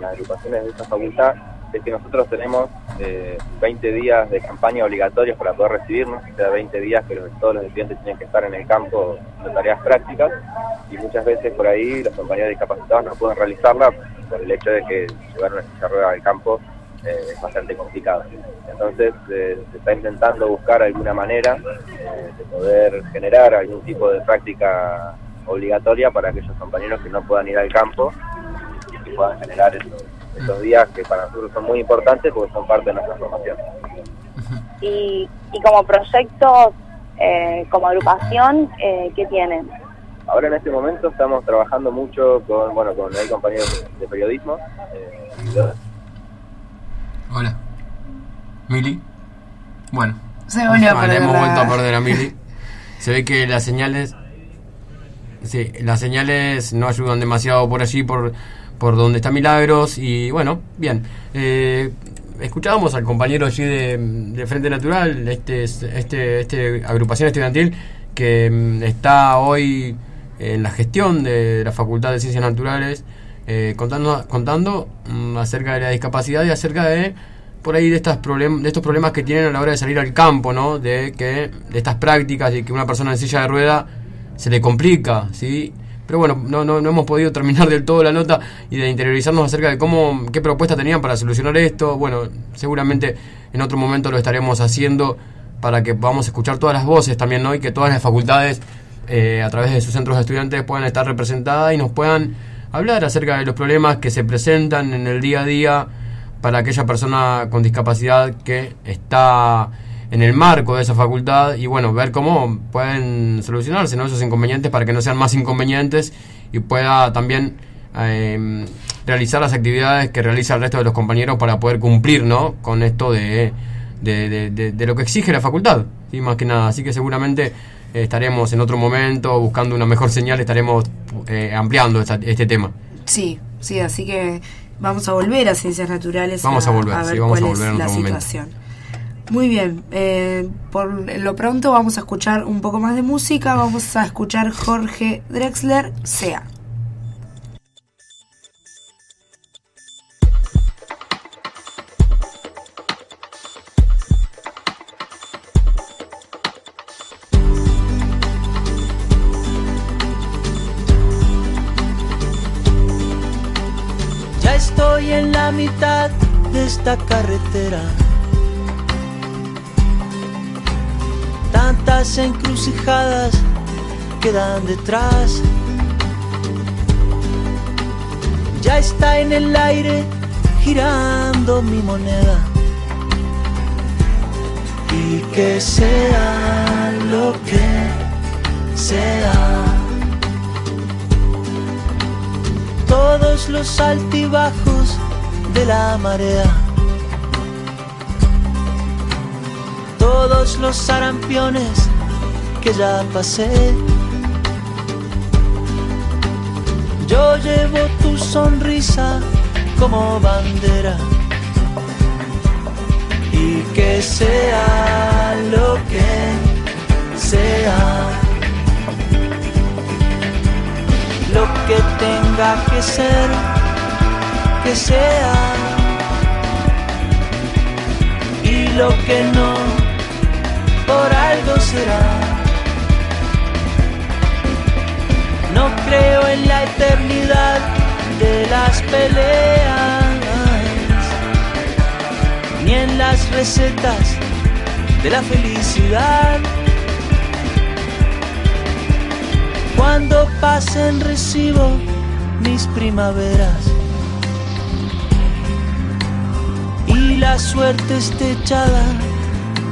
las agrupaciones de esta facultad es que nosotros tenemos eh, 20 días de campaña obligatorios para poder recibirnos, o sea, 20 días que todos los estudiantes tienen que estar en el campo de tareas prácticas y muchas veces por ahí los compañeros discapacitados no pueden realizarla por el hecho de que llevar una silla de ruedas al campo eh, es bastante complicado. Entonces se está intentando buscar alguna manera eh, de poder generar algún tipo de práctica obligatoria para aquellos compañeros que no puedan ir al campo que puedan generar esos, esos días que para nosotros son muy importantes porque son parte de nuestra formación. y, y como proyectos, eh, como agrupación, eh, ¿qué tienen? Ahora en este momento estamos trabajando mucho con, bueno, con hay compañeros de periodismo. eh, Hola. Mili. Bueno. Se volvió a perder hemos vuelto a perder a Mili. [laughs] Se ve que las señales... Sí, las señales no ayudan demasiado por allí, por, por donde está Milagros. Y bueno, bien. Eh, escuchábamos al compañero allí de, Frente Natural, este, este, este agrupación estudiantil que mm, está hoy en la gestión de la Facultad de Ciencias Naturales, eh, contando, contando mm, acerca de la discapacidad y acerca de por ahí de estas problem de estos problemas que tienen a la hora de salir al campo, ¿no? De que de estas prácticas y que una persona en silla de rueda se le complica, ¿sí? Pero bueno, no, no, no hemos podido terminar del todo la nota y de interiorizarnos acerca de cómo, qué propuestas tenían para solucionar esto. Bueno, seguramente en otro momento lo estaremos haciendo para que podamos escuchar todas las voces también, ¿no? Y que todas las facultades, eh, a través de sus centros de estudiantes, puedan estar representadas y nos puedan hablar acerca de los problemas que se presentan en el día a día para aquella persona con discapacidad que está en el marco de esa facultad y bueno, ver cómo pueden solucionarse ¿no? esos inconvenientes para que no sean más inconvenientes y pueda también eh, realizar las actividades que realiza el resto de los compañeros para poder cumplir ¿no? con esto de, de, lo que exige la facultad, ¿sí? más que nada. Así que seguramente eh, estaremos en otro momento buscando una mejor señal, estaremos eh, ampliando este tema. Sí, sí, así que vamos a volver a Ciencias Naturales vamos a, volver, ver vamos cuál a volver es la situación. Muy bien, eh, por lo pronto vamos a escuchar un poco más de música, vamos a escuchar Jorge Drexler, Sea. Ya estoy en la mitad de esta carretera tantas encrucijadas quedan detrás. Ya está en el aire girando mi moneda. Y que sea lo que sea. Todos los altibajos de la marea todos los sarampiones que ya pasé. Yo llevo tu sonrisa como bandera y que sea lo que sea, lo que tenga que ser, que sea y lo que no por algo será. No creo en la eternidad de las peleas, ni en las recetas de la felicidad. Cuando pasen recibo mis primaveras y la suerte esté echada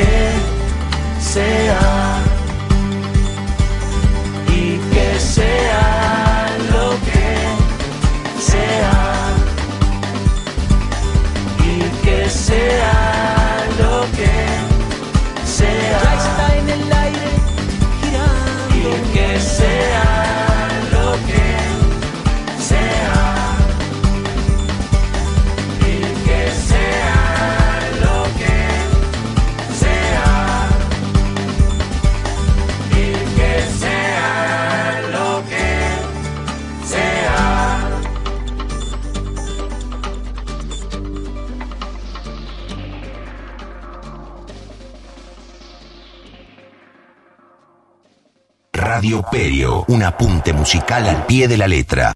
lo que Perio, un apunte musical al pie de la letra.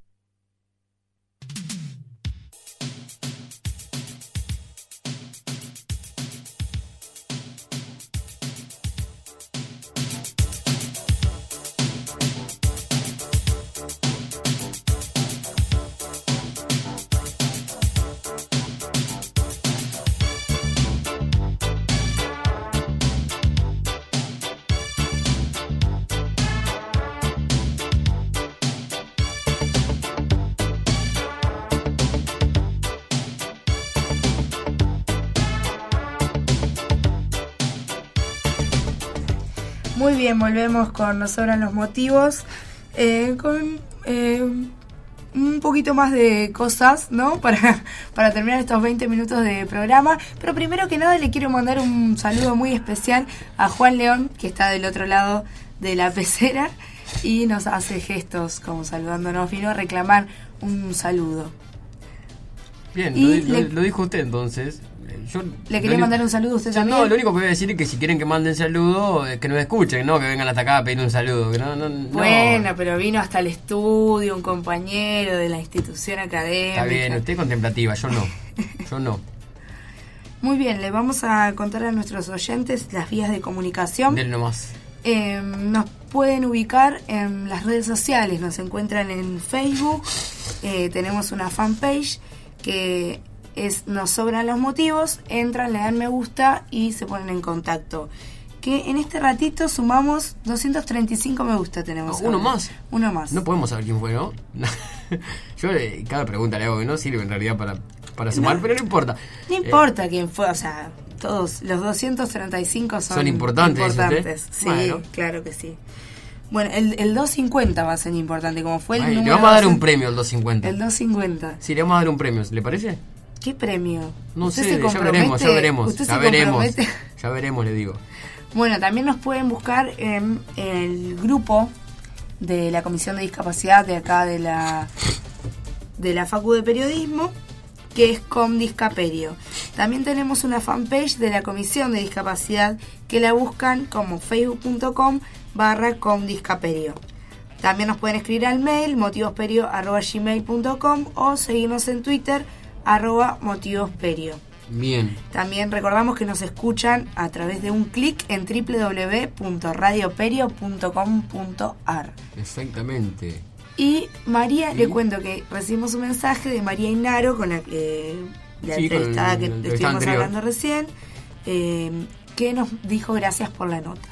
Con Nos sobran los motivos. eh, con eh, un poquito más de cosas, ¿no? [laughs] Para, para terminar estos 20 minutos de programa. Pero primero que nada le quiero mandar un saludo muy especial a Juan León, que está del otro lado de la pecera y nos hace gestos como saludándonos. Vino a reclamar un saludo. Bien, Y lo, lo- le- lo dijo usted entonces. Eh, Yo, ¿Le quería mandar un saludo a usted también? No, lo único que voy a decir es que si quieren que manden saludo, eh, que nos escuchen, no que vengan hasta acá a pedir un saludo. Que no, no, no. Bueno, pero vino hasta el estudio un compañero de la institución académica. Está bien, usted es contemplativa, yo no. [laughs] Yo no. Muy bien, le vamos a contar a nuestros oyentes las vías de comunicación. Del nomás. Eh, nos pueden ubicar en las redes sociales, nos encuentran en Facebook, eh, tenemos una fanpage que es Nos sobran los motivos, entran, le dan me gusta y se ponen en contacto. Que en este ratito sumamos 235 me gusta tenemos. ¿uno ahora. más? Uno más. No podemos saber quién fue, ¿no? [laughs] Yo eh, cada pregunta le hago que no sirve en realidad para, para sumar, No. pero no importa. No Eh, importa quién fue, o sea, todos los 235 son, Son importantes, dice importantes. Sí, Bueno. claro que sí. Bueno, el, el 250 va a ser importante, como fue el ay, le número vamos a dar un premio al 250. El 250. Sí, le vamos a dar un premio, ¿le parece? ¿Qué premio? No ¿Usted sé, ya veremos, ya veremos. ¿Usted Ya veremos. Ya veremos, le digo. Bueno, también nos pueden buscar en el grupo de la Comisión de Discapacidad de acá de la de la Facu de Periodismo, que es Comdiscaperio. También tenemos una fanpage de la Comisión de Discapacidad que la buscan como facebook.com barra Comdiscaperio. También nos pueden escribir al mail motivosperio.gmail.com o seguirnos en Twitter arroba motivosperio. Bien. También recordamos que nos escuchan a través de un clic en www.radioperio.com.ar. Exactamente. Y María, le cuento que recibimos un mensaje de María Inaro, con la que la Sí, entrevistada que estuvimos anterior. hablando recién, eh, que nos dijo gracias por la nota.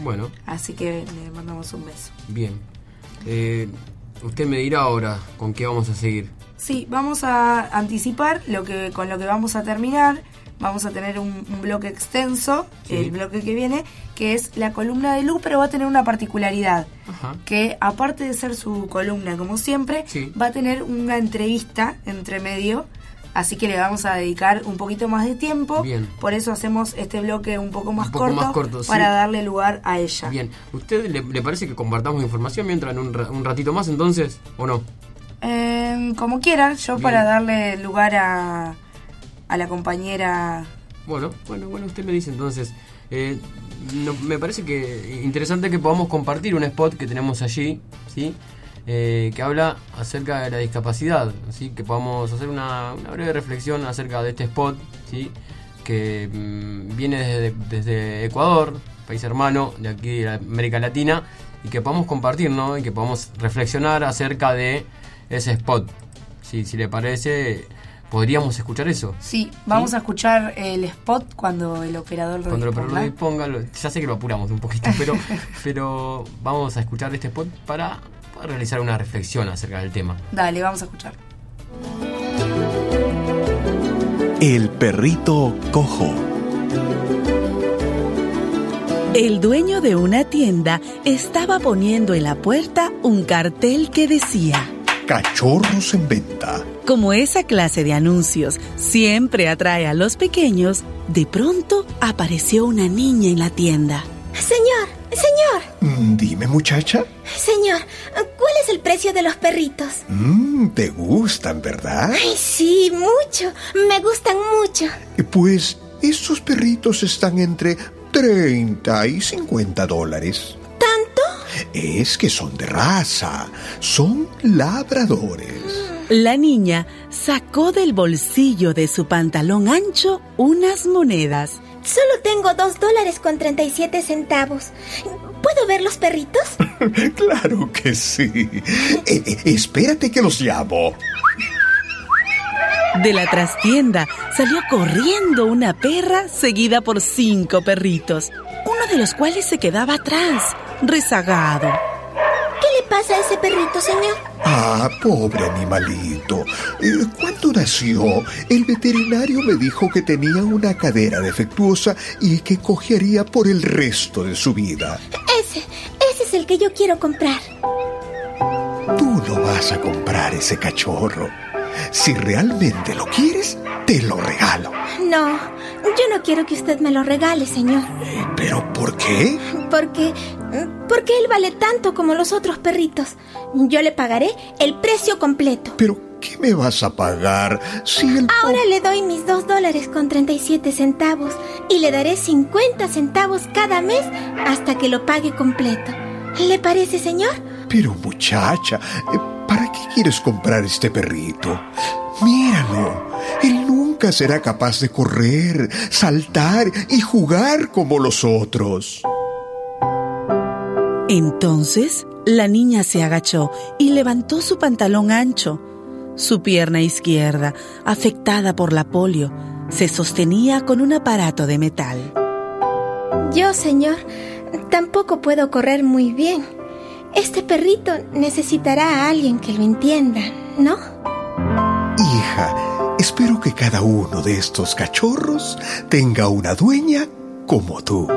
Bueno, Así que le mandamos un beso. bien. Eh, usted me dirá ahora con qué vamos a seguir. Sí, vamos a anticipar lo que con lo que vamos a terminar. Vamos a tener un, un bloque extenso, Sí. el bloque que viene, que es la columna de Lu, pero va a tener una particularidad. Ajá. Que aparte de ser su columna, como siempre, Sí. va a tener una entrevista entre medio. Así que le vamos a dedicar un poquito más de tiempo. Bien. Por eso hacemos este bloque un poco más Un poco corto, más corto, sí. para darle lugar a ella. Bien. ¿Usted le, le parece que compartamos información mientras en un, un ratito más entonces? ¿O no? Eh, como quieran, yo Bien. para darle lugar a, a la compañera Bueno, bueno, bueno, usted me dice entonces. Eh, no- me parece que interesante que podamos compartir un spot que tenemos allí, ¿sí? Eh, que habla acerca de la discapacidad, así que podamos hacer una, una breve reflexión acerca de este spot, ¿sí? que mm, viene desde, desde Ecuador, país hermano de aquí de América Latina, y que podamos compartir, ¿no? Y que podamos reflexionar acerca de ese spot. Si, si le parece, podríamos escuchar eso. Sí, vamos a escuchar el spot cuando el operador lo Cuando disponga. lo disponga, lo- ya sé que lo apuramos un poquito, pero, [laughs] pero vamos a escuchar este spot para poder realizar una reflexión acerca del tema. Dale, vamos a escuchar. El perrito cojo. El dueño de una tienda estaba poniendo en la puerta un cartel que decía, Cachorros en venta. como esa clase de anuncios siempre atrae a los pequeños, de pronto apareció una niña en la tienda. Señor, señor, Mm, Dime, muchacha. señor, ¿cuál es el precio de los perritos? Mm, ¿Te gustan, verdad? Ay, sí, mucho. Me gustan mucho. Pues estos perritos están entre 30 y 50 dólares. Es que son de raza, son labradores. La niña sacó del bolsillo de su pantalón ancho unas monedas. Solo tengo dos dólares con 37 centavos. ¿Puedo ver los perritos? [laughs] claro que sí. Eh, eh, espérate que los llamo. De la trastienda salió corriendo una perra seguida por cinco perritos, uno de los cuales se quedaba atrás, rezagado. ¿Qué le pasa a ese perrito, señor? Ah, pobre animalito. Eh, Cuando nació, el veterinario me dijo que tenía una cadera defectuosa y que cojearía por el resto de su vida. Ese, ese es el que yo quiero comprar. Tú no vas a comprar ese cachorro. Si realmente lo quieres, te lo regalo. No, yo no quiero que usted me lo regale, señor. ¿Pero por qué? Porque. Porque él vale tanto como los otros perritos. Yo le pagaré el precio completo. ¿Pero qué me vas a pagar si el... Ahora le doy mis dos dólares con 37 centavos y le daré 50 centavos cada mes hasta que lo pague completo. ¿Le parece, señor? Pero muchacha, eh, ¿para qué quieres comprar este perrito? Míralo. Él nunca será capaz de correr, saltar y jugar como los otros. Entonces la niña se agachó y levantó su pantalón ancho. Su pierna izquierda, afectada por la polio, se sostenía con un aparato de metal. Yo, señor, tampoco puedo correr muy bien. Este perrito necesitará a alguien que lo entienda, ¿no? Hija, espero que cada uno de estos cachorros tenga una dueña como tú.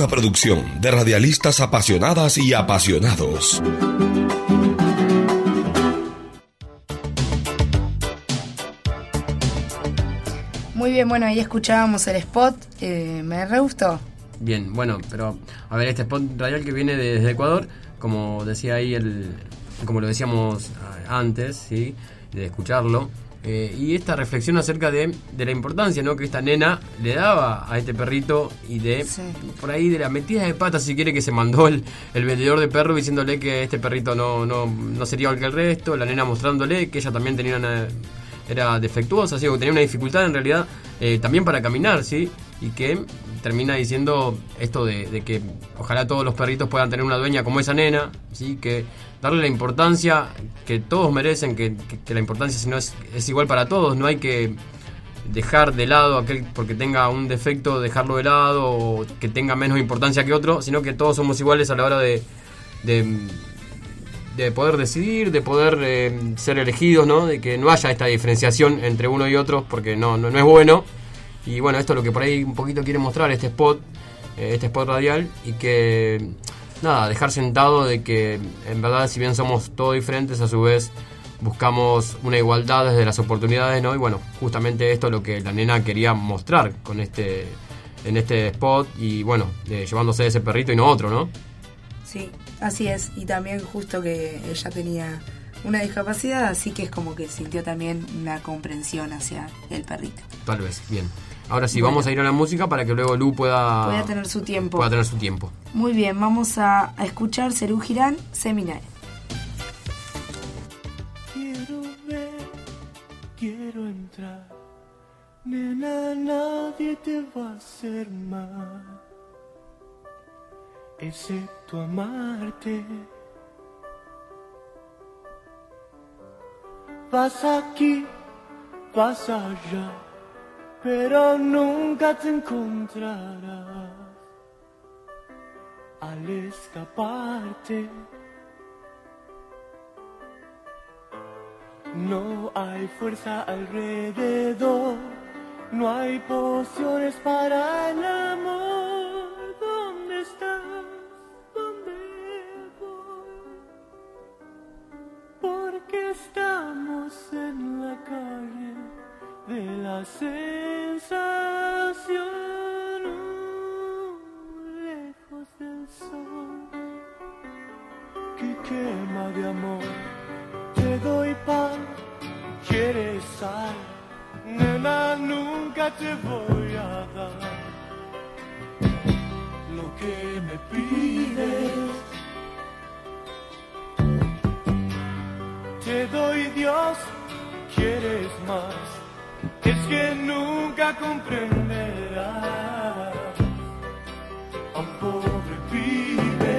Una producción de radialistas apasionadas y apasionados. Muy bien, bueno, ahí escuchábamos el spot. eh, me re gustó. Bien, bueno, pero a ver, este spot radial que viene desde Ecuador, como decía ahí, el, como lo decíamos ah, antes, ¿sí? de escucharlo, eh, y esta reflexión acerca de, de la importancia ¿no? que esta nena le daba a este perrito y de por ahí de la metida de pata, si quiere, que se mandó el, el vendedor de perros diciéndole que este perrito no, no, no sería igual que el resto, la nena mostrándole que ella también tenía una, era defectuosa, ¿sí? o que tenía una dificultad en realidad eh, también para caminar, ¿sí? y que termina diciendo esto de, que ojalá todos los perritos puedan tener una dueña como esa nena, ¿sí? que darle la importancia que todos merecen, que, que- la importancia si no es, es igual para todos, no hay que dejar de lado aquel porque tenga un defecto, dejarlo de lado o que tenga menos importancia que otro, sino que todos somos iguales a la hora de, de, de poder decidir, de poder eh, ser elegidos, ¿no? de que no haya esta diferenciación entre uno y otro, porque no, no, no es bueno. Y bueno, esto es lo que por ahí un poquito quiere mostrar este spot, eh, este spot radial, y que nada, dejar sentado de que en verdad si bien somos todos diferentes, a su vez buscamos una igualdad desde las oportunidades, ¿no? Y bueno, justamente esto es lo que la nena quería mostrar con este en este spot y bueno, eh, llevándose ese perrito y no otro, ¿no? Sí, así es. Y también justo que ella tenía una discapacidad, así que es como que sintió también una comprensión hacia el perrito. Tal vez, bien. Ahora sí, Bueno. vamos a ir a la música para que luego Lu pueda, Pueda tener su tiempo. pueda tener su tiempo. Muy bien, vamos a, a escuchar Cerú Girán, Seminario. Quiero ver, quiero entrar. Nena, nadie te va a hacer mal, excepto amarte. Vas aquí, vas allá, pero nunca te encontrarás al escaparte. No hay fuerza alrededor, no hay pociones para el amor. ¿Dónde estás? ¿Dónde voy? Porque estamos en la calle de la sensación, lejos del sol que quema de amor. Te doy pan, pasar, nena, nunca te voy a dar lo que me pides. Te doy Dios, quieres más, es que nunca comprenderás a un pobre pibe.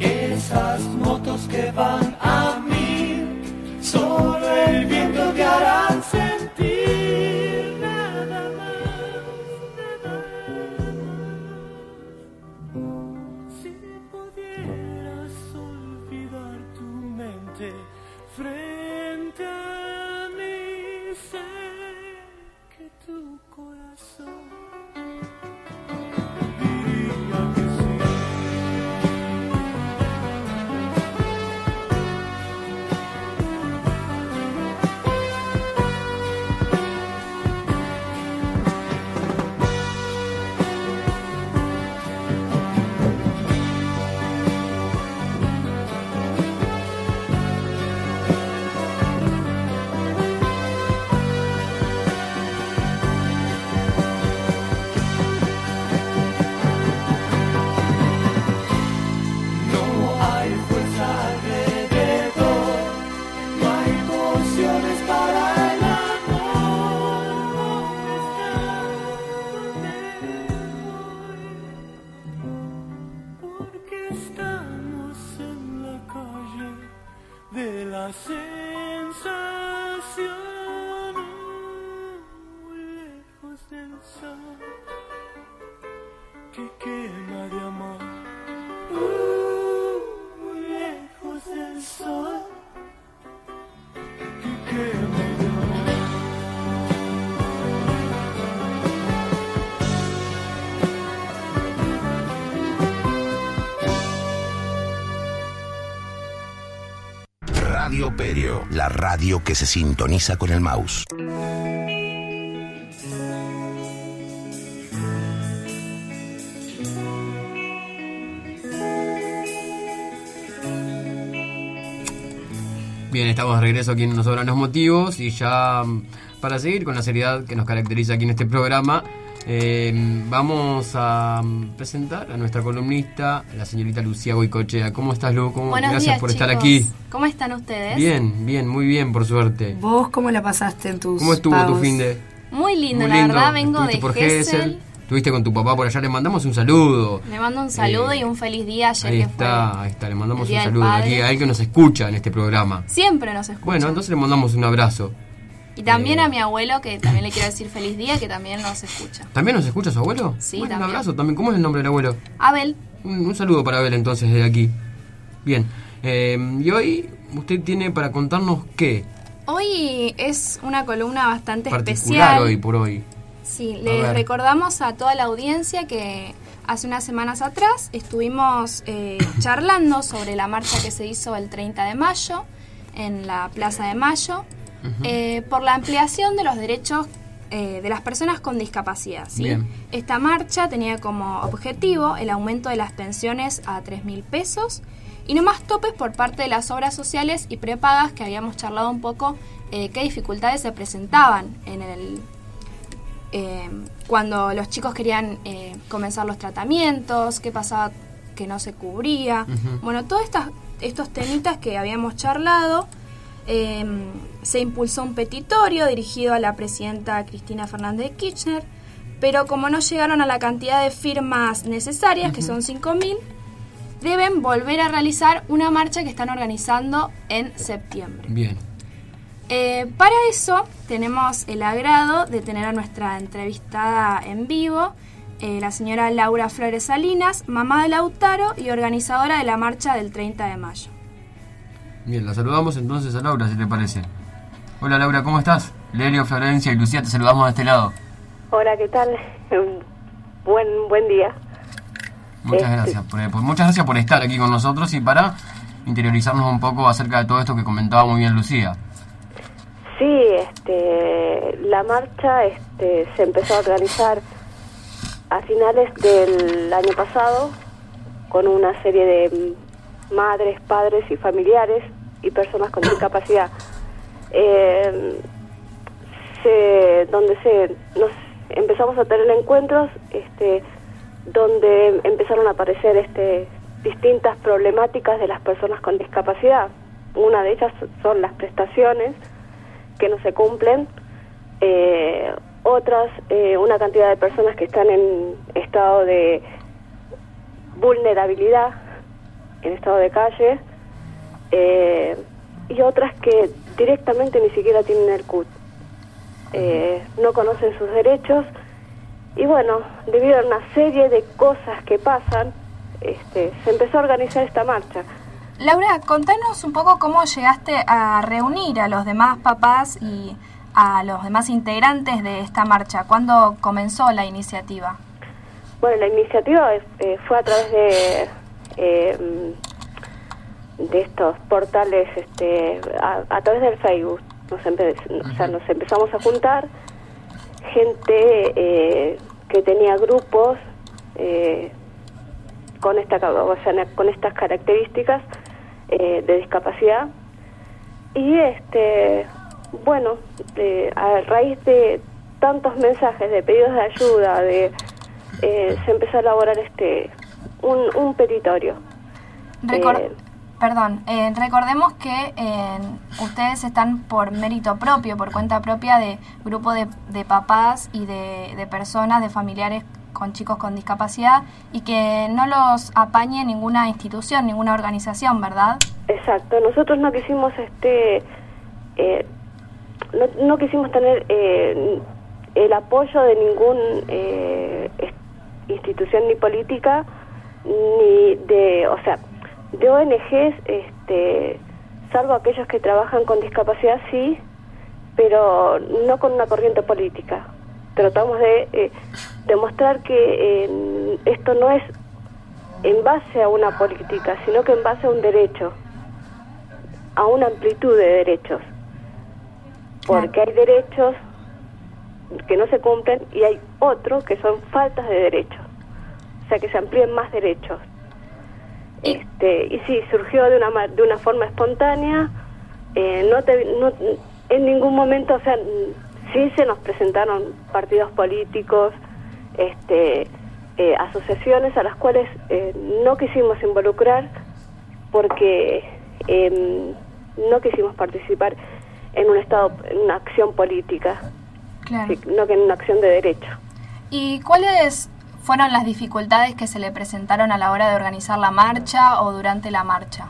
Esas motos que van a mí, solo el viento te harán la radio que se sintoniza con el mouse. Bien, estamos de regreso aquí en Nos Sobran los Motivos y ya mm, para seguir con la seriedad que nos caracteriza aquí en este programa, eh, vamos a presentar a nuestra columnista, la señorita Lucía Goicochea. ¿Cómo estás, Lu? ¿Cómo- Buenos Gracias días, por estar aquí. ¿Cómo están ustedes? Bien, bien, muy bien, por suerte. ¿Vos cómo la pasaste en tus ¿Cómo estuvo tu fin de...? Muy lindo, Muy la verdad. Vengo Estuviste de por Gesell. Estuviste con tu papá por allá, le mandamos un saludo. Le mando un saludo Eh, y un feliz día ayer Ahí que está, ahí está, le mandamos un saludo aquí a él que nos escucha en este programa. Siempre nos escucha. Bueno, entonces le mandamos un abrazo. Y también eh, a mi abuelo, que también le quiero decir feliz día, que también nos escucha. ¿También nos escucha su abuelo? Sí, Bueno, Un también. abrazo también. ¿Cómo es el nombre del abuelo? Abel, Un, un saludo para Abel entonces desde aquí. Bien. eh, y hoy usted tiene para contarnos qué hoy es una columna bastante particular especial. hoy por hoy. Sí, ver. recordamos a toda la audiencia que hace unas semanas atrás estuvimos eh, [coughs] charlando sobre la marcha que se hizo el 30 de mayo en la Plaza de Mayo eh, por la ampliación de los derechos eh, de las personas con discapacidad. ¿sí? Bien. Esta marcha tenía como objetivo el aumento de las pensiones a 3 mil pesos y no más topes por parte de las obras sociales y prepagas que habíamos charlado un poco eh, qué dificultades se presentaban en el eh, cuando los chicos querían eh, comenzar los tratamientos, qué pasaba que no se cubría. Ujú. Bueno, todos estas, estos temitas que habíamos charlado, eh, se impulsó un petitorio dirigido a la presidenta Cristina Fernández de Kirchner, pero como no llegaron a la cantidad de firmas necesarias, que son 5.000, deben volver a realizar una marcha que están organizando en septiembre. Bien. Eh, para eso tenemos el agrado de tener a nuestra entrevistada en vivo, eh, la señora Laura Flores Salinas, mamá de Lautaro y organizadora de la marcha del 30 de mayo. Bien, la saludamos entonces a Laura, si te parece. Hola Laura, ¿cómo estás? Lelio, Florencia y Lucía, te saludamos de este lado. Hola, ¿qué tal? Un [laughs] buen, buen día. Muchas Este- gracias. Por, por- muchas gracias por estar aquí con nosotros y para interiorizarnos un poco acerca de todo esto que comentaba muy bien Lucía. Sí, este, la marcha este, se empezó a organizar a finales del año pasado con una serie de madres, padres y familiares y personas con discapacidad. Eh, se, donde se nos empezamos a tener encuentros este, donde empezaron a aparecer este, distintas problemáticas de las personas con discapacidad. Una de ellas son las prestaciones que no se cumplen, eh, otras, eh, una cantidad de personas que están en estado de vulnerabilidad, en estado de calle, eh, y otras que directamente ni siquiera tienen el CUT. Eh, no conocen sus derechos y bueno, debido a una serie de cosas que pasan, este, se empezó a organizar esta marcha. Laura, contanos un poco cómo llegaste a reunir a los demás papás y a los demás integrantes de esta marcha. ¿Cuándo comenzó la iniciativa? Bueno, la iniciativa eh, fue a través de eh, de estos portales, este, a, a través del Facebook. Nos, empe- o sea, nos empezamos a juntar gente eh, que tenía grupos eh, con esta o sea, con estas características eh, de discapacidad y este bueno a raíz de tantos mensajes de pedidos de ayuda de se empezó a elaborar este un, un petitorio Eh, Perdón, eh, recordemos que eh, ustedes están por mérito propio, por cuenta propia de grupo de, de papás y de, de personas, de familiares con chicos con discapacidad y que no los apañe ninguna institución, ninguna organización, ¿verdad? Exacto, nosotros no quisimos este eh, no, no quisimos tener eh, el apoyo de ningún eh, es- institución ni política ni de, o sea, de ONGs, este, salvo aquellos que trabajan con discapacidad sí, pero no con una corriente política. Tratamos de eh, demostrar que eh, esto no es en base a una política, sino que en base a un derecho, a una amplitud de derechos. Porque hay derechos que no se cumplen y hay otros que son faltas de derechos. O sea, que se amplíen más derechos. Este, y sí, surgió de una, de una forma espontánea. eh, no, te- no- en ningún momento, o sea, sí se nos presentaron partidos políticos, este, eh, asociaciones a las cuales eh, no quisimos involucrar porque em, no quisimos participar en un estado, en una acción política, Claro. sí, no que en una acción de derecho. ¿Y cuáles fueron las dificultades que se le presentaron a la hora de organizar la marcha o durante la marcha?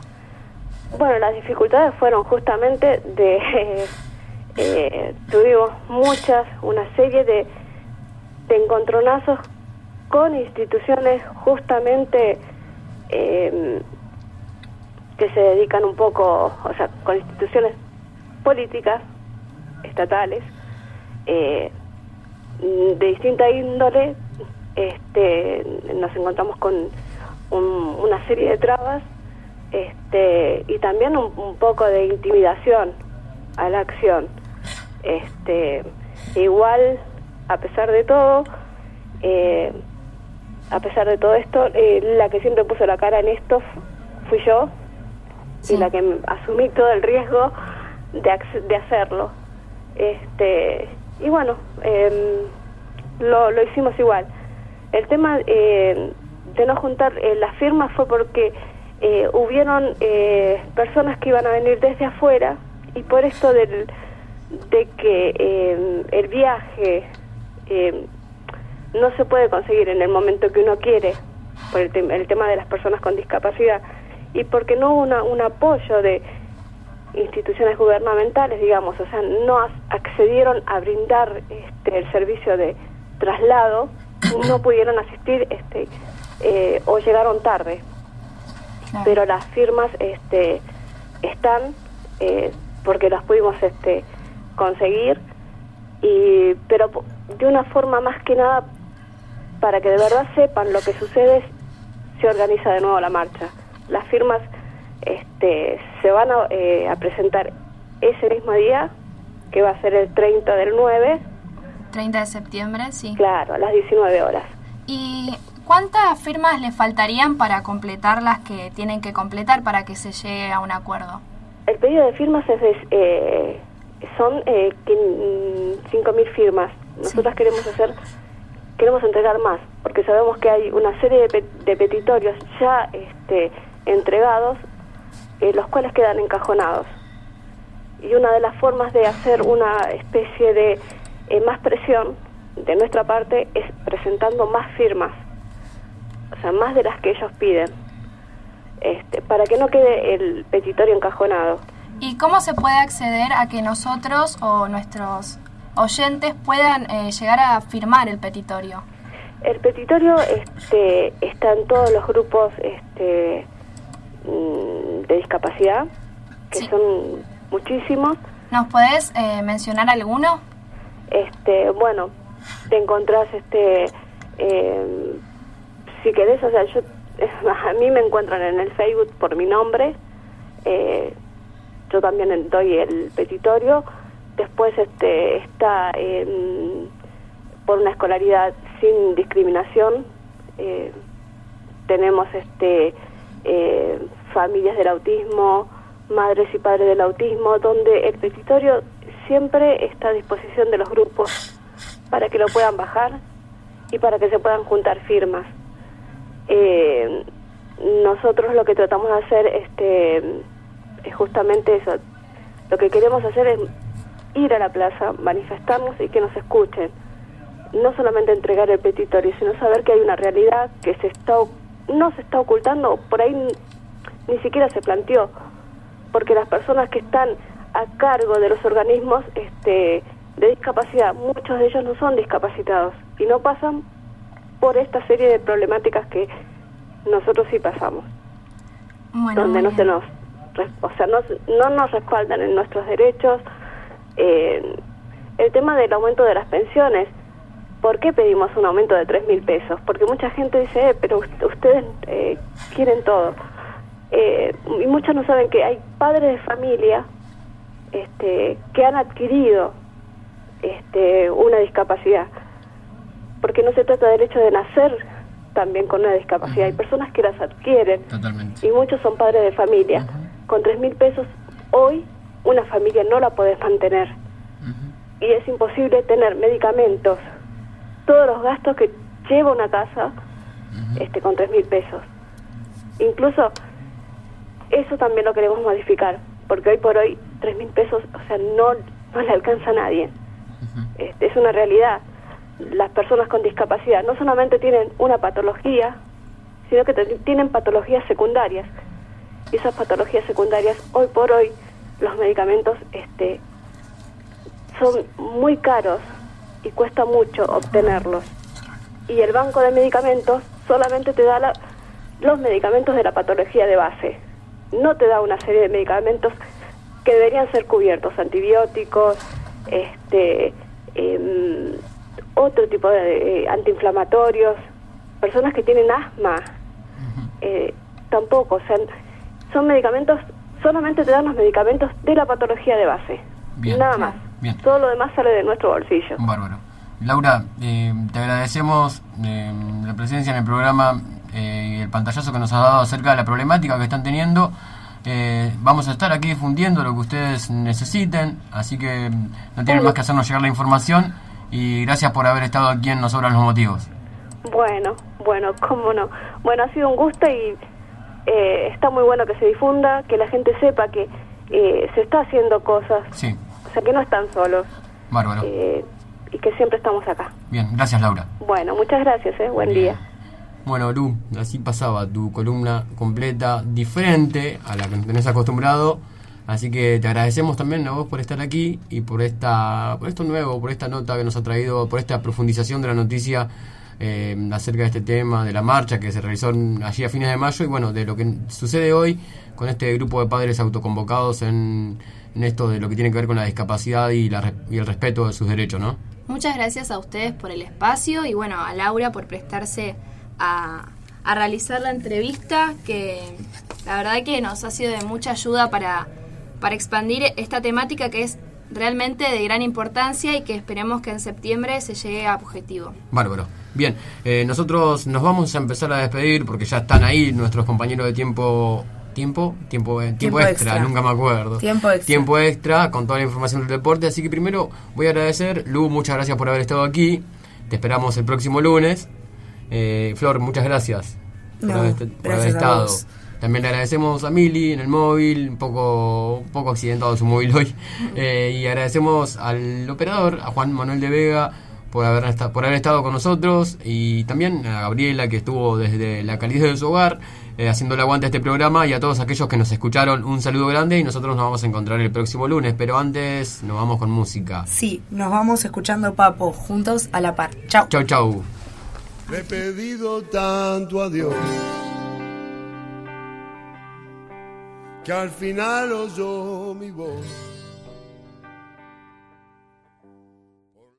Bueno, las dificultades fueron justamente de... [laughs] eh, tuvimos muchas, una serie de, de encontronazos con instituciones justamente eh, que se dedican un poco, o sea, con instituciones políticas, estatales, eh, de distinta índole, este, nos encontramos con un- una serie de trabas este, y también un, un poco de intimidación a la acción. Este, igual, a pesar de todo, eh, a pesar de todo esto, eh, la que siempre puso la cara en esto fu- fui yo y la que asumí todo el riesgo de, de hacerlo. Este, y bueno, lo, lo hicimos igual. El tema eh, de no juntar eh, las firmas fue porque eh, hubieron eh, personas que iban a venir desde afuera y por esto del, de que eh, el viaje eh, no se puede conseguir en el momento que uno quiere, por el, tem- el tema de las personas con discapacidad, y porque no hubo una, un apoyo de instituciones gubernamentales, digamos, o sea, no accedieron a brindar este, el servicio de traslado, no pudieron asistir este, eh, o llegaron tarde. Pero las firmas este, están eh, porque las pudimos este, conseguir, y, pero de una forma más que nada para que de verdad sepan lo que sucede, se organiza de nuevo la marcha. Las firmas este, se van a, eh, a presentar ese mismo día, que va a ser el 30 del 9, 30 de septiembre, sí. claro, a las 19 horas. ¿Y cuántas firmas le faltarían para completar las que tienen que completar para que se llegue a un acuerdo? El pedido de firmas es de, eh, son eh, quin- 5.000 firmas. Nosotras queremos hacer, queremos entregar más, porque sabemos que hay una serie de, pe- de petitorios ya este, entregados, eh, los cuales quedan encajonados. Y una de las formas de hacer una especie de eh, más presión de nuestra parte es presentando más firmas, o sea, más de las que ellos piden, este, para que no quede el petitorio encajonado. ¿Y cómo se puede acceder a que nosotros o nuestros oyentes puedan eh, llegar a firmar el petitorio? El petitorio este, está en todos los grupos este, mm, de discapacidad, que son muchísimos. ¿Nos podés eh, mencionar alguno? Este, bueno, te encontrás, este, eh, si querés, o sea, yo, [laughs] a mí me encuentran en el Facebook por mi nombre, eh, yo también doy el petitorio, después este, está em, por una escolaridad sin discriminación, eh, tenemos este, eh, familias del autismo, madres y padres del autismo, donde el petitorio siempre está a disposición de los grupos para que lo puedan bajar y para que se puedan juntar firmas. Eh, nosotros lo que tratamos de hacer este, es justamente eso. Lo que queremos hacer es ir a la plaza, manifestarnos y que nos escuchen. No solamente entregar el petitorio, sino saber que hay una realidad que se está no se está ocultando, por ahí ni siquiera se planteó, porque las personas que están a cargo de los organismos este, de discapacidad, muchos de ellos no son discapacitados y no pasan por esta serie de problemáticas que nosotros sí pasamos, Bueno, donde no se nos, o sea, no, no nos respaldan en nuestros derechos. Eh, el tema del aumento de las pensiones, ¿por qué pedimos un aumento de tres mil pesos? Porque mucha gente dice, eh, pero ust- ustedes eh, quieren todo. Eh, y muchos no saben que hay padres de familia este, que han adquirido este, una discapacidad. Porque no se trata del hecho de nacer también con una discapacidad. Hay personas que las adquieren Totalmente. y muchos son padres de familia. Con tres mil pesos hoy una familia no la podés mantener. Y es imposible tener medicamentos, todos los gastos que lleva una casa este, con tres mil pesos. Incluso eso también lo queremos modificar, porque hoy por hoy tres mil pesos, o sea, no, no le alcanza a nadie. Este, es una realidad. Las personas con discapacidad no solamente tienen una patología, sino que tienen patologías secundarias. Y esas patologías secundarias, hoy por hoy, los medicamentos este, son muy caros y cuesta mucho obtenerlos. Y el banco de medicamentos solamente te da la- los medicamentos de la patología de base. No te da una serie de medicamentos que deberían ser cubiertos, antibióticos, este, em, otro tipo de eh, antiinflamatorios, personas que tienen asma, eh, tampoco, o sea, son medicamentos, solamente te dan los medicamentos de la patología de base, Bien. nada más. Bien. Todo lo demás sale de nuestro bolsillo. Bárbaro. Laura, eh, te agradecemos eh, la presencia en el programa eh, y el pantallazo que nos has dado acerca de la problemática que están teniendo. Eh, vamos a estar aquí difundiendo lo que ustedes necesiten, así que no tienen más que hacernos llegar la información y gracias por haber estado aquí en Nos Sobran los Motivos. Bueno, bueno, cómo no. Bueno, ha sido un gusto y eh, está muy bueno que se difunda, que la gente sepa que eh, se está haciendo cosas, Sí, o sea, que no están solos bárbaro. eh, y que siempre estamos acá. Bien, gracias Laura. Bueno, muchas gracias, eh. buen día. Bueno, Lu, así pasaba tu columna completa, diferente a la que nos tenés acostumbrado. Así que te agradecemos también a vos por estar aquí y por esta, por esto nuevo, por esta nota que nos ha traído, por esta profundización de la noticia eh, acerca de este tema, de la marcha que se realizó allí a fines de mayo y bueno, de lo que sucede hoy con este grupo de padres autoconvocados en, en esto de lo que tiene que ver con la discapacidad y, la, y el respeto de sus derechos, ¿no? Muchas gracias a ustedes por el espacio y bueno, a Laura por prestarse a, a realizar la entrevista que la verdad que nos ha sido de mucha ayuda para, para expandir esta temática que es realmente de gran importancia y que esperemos que en septiembre se llegue a objetivo. Bárbaro. Bien, eh, nosotros nos vamos a empezar a despedir porque ya están ahí nuestros compañeros de tiempo tiempo, tiempo, eh, tiempo, Tiempo extra, extra. nunca me acuerdo. Tiempo extra. Tiempo extra con toda la información del deporte. Así que primero voy a agradecer, Lu, muchas gracias por haber estado aquí. Te esperamos el próximo lunes. Eh, Flor, muchas gracias por No, haber, por haber gracias estado. También le agradecemos a Mili en el móvil, un poco, un poco accidentado su móvil [laughs] hoy. Eh, y agradecemos al operador, a Juan Manuel de Vega, por haber, esta- por haber estado con nosotros. Y también a Gabriela, que estuvo desde la calidad de su hogar, eh, haciendo el aguante a este programa. Y a todos aquellos que nos escucharon, un saludo grande. Y nosotros nos vamos a encontrar el próximo lunes. Pero antes, nos vamos con música. Sí, nos vamos escuchando Papo juntos a la par. Chao. Chau, chau. Le he pedido tanto a Dios que al final oyó mi voz.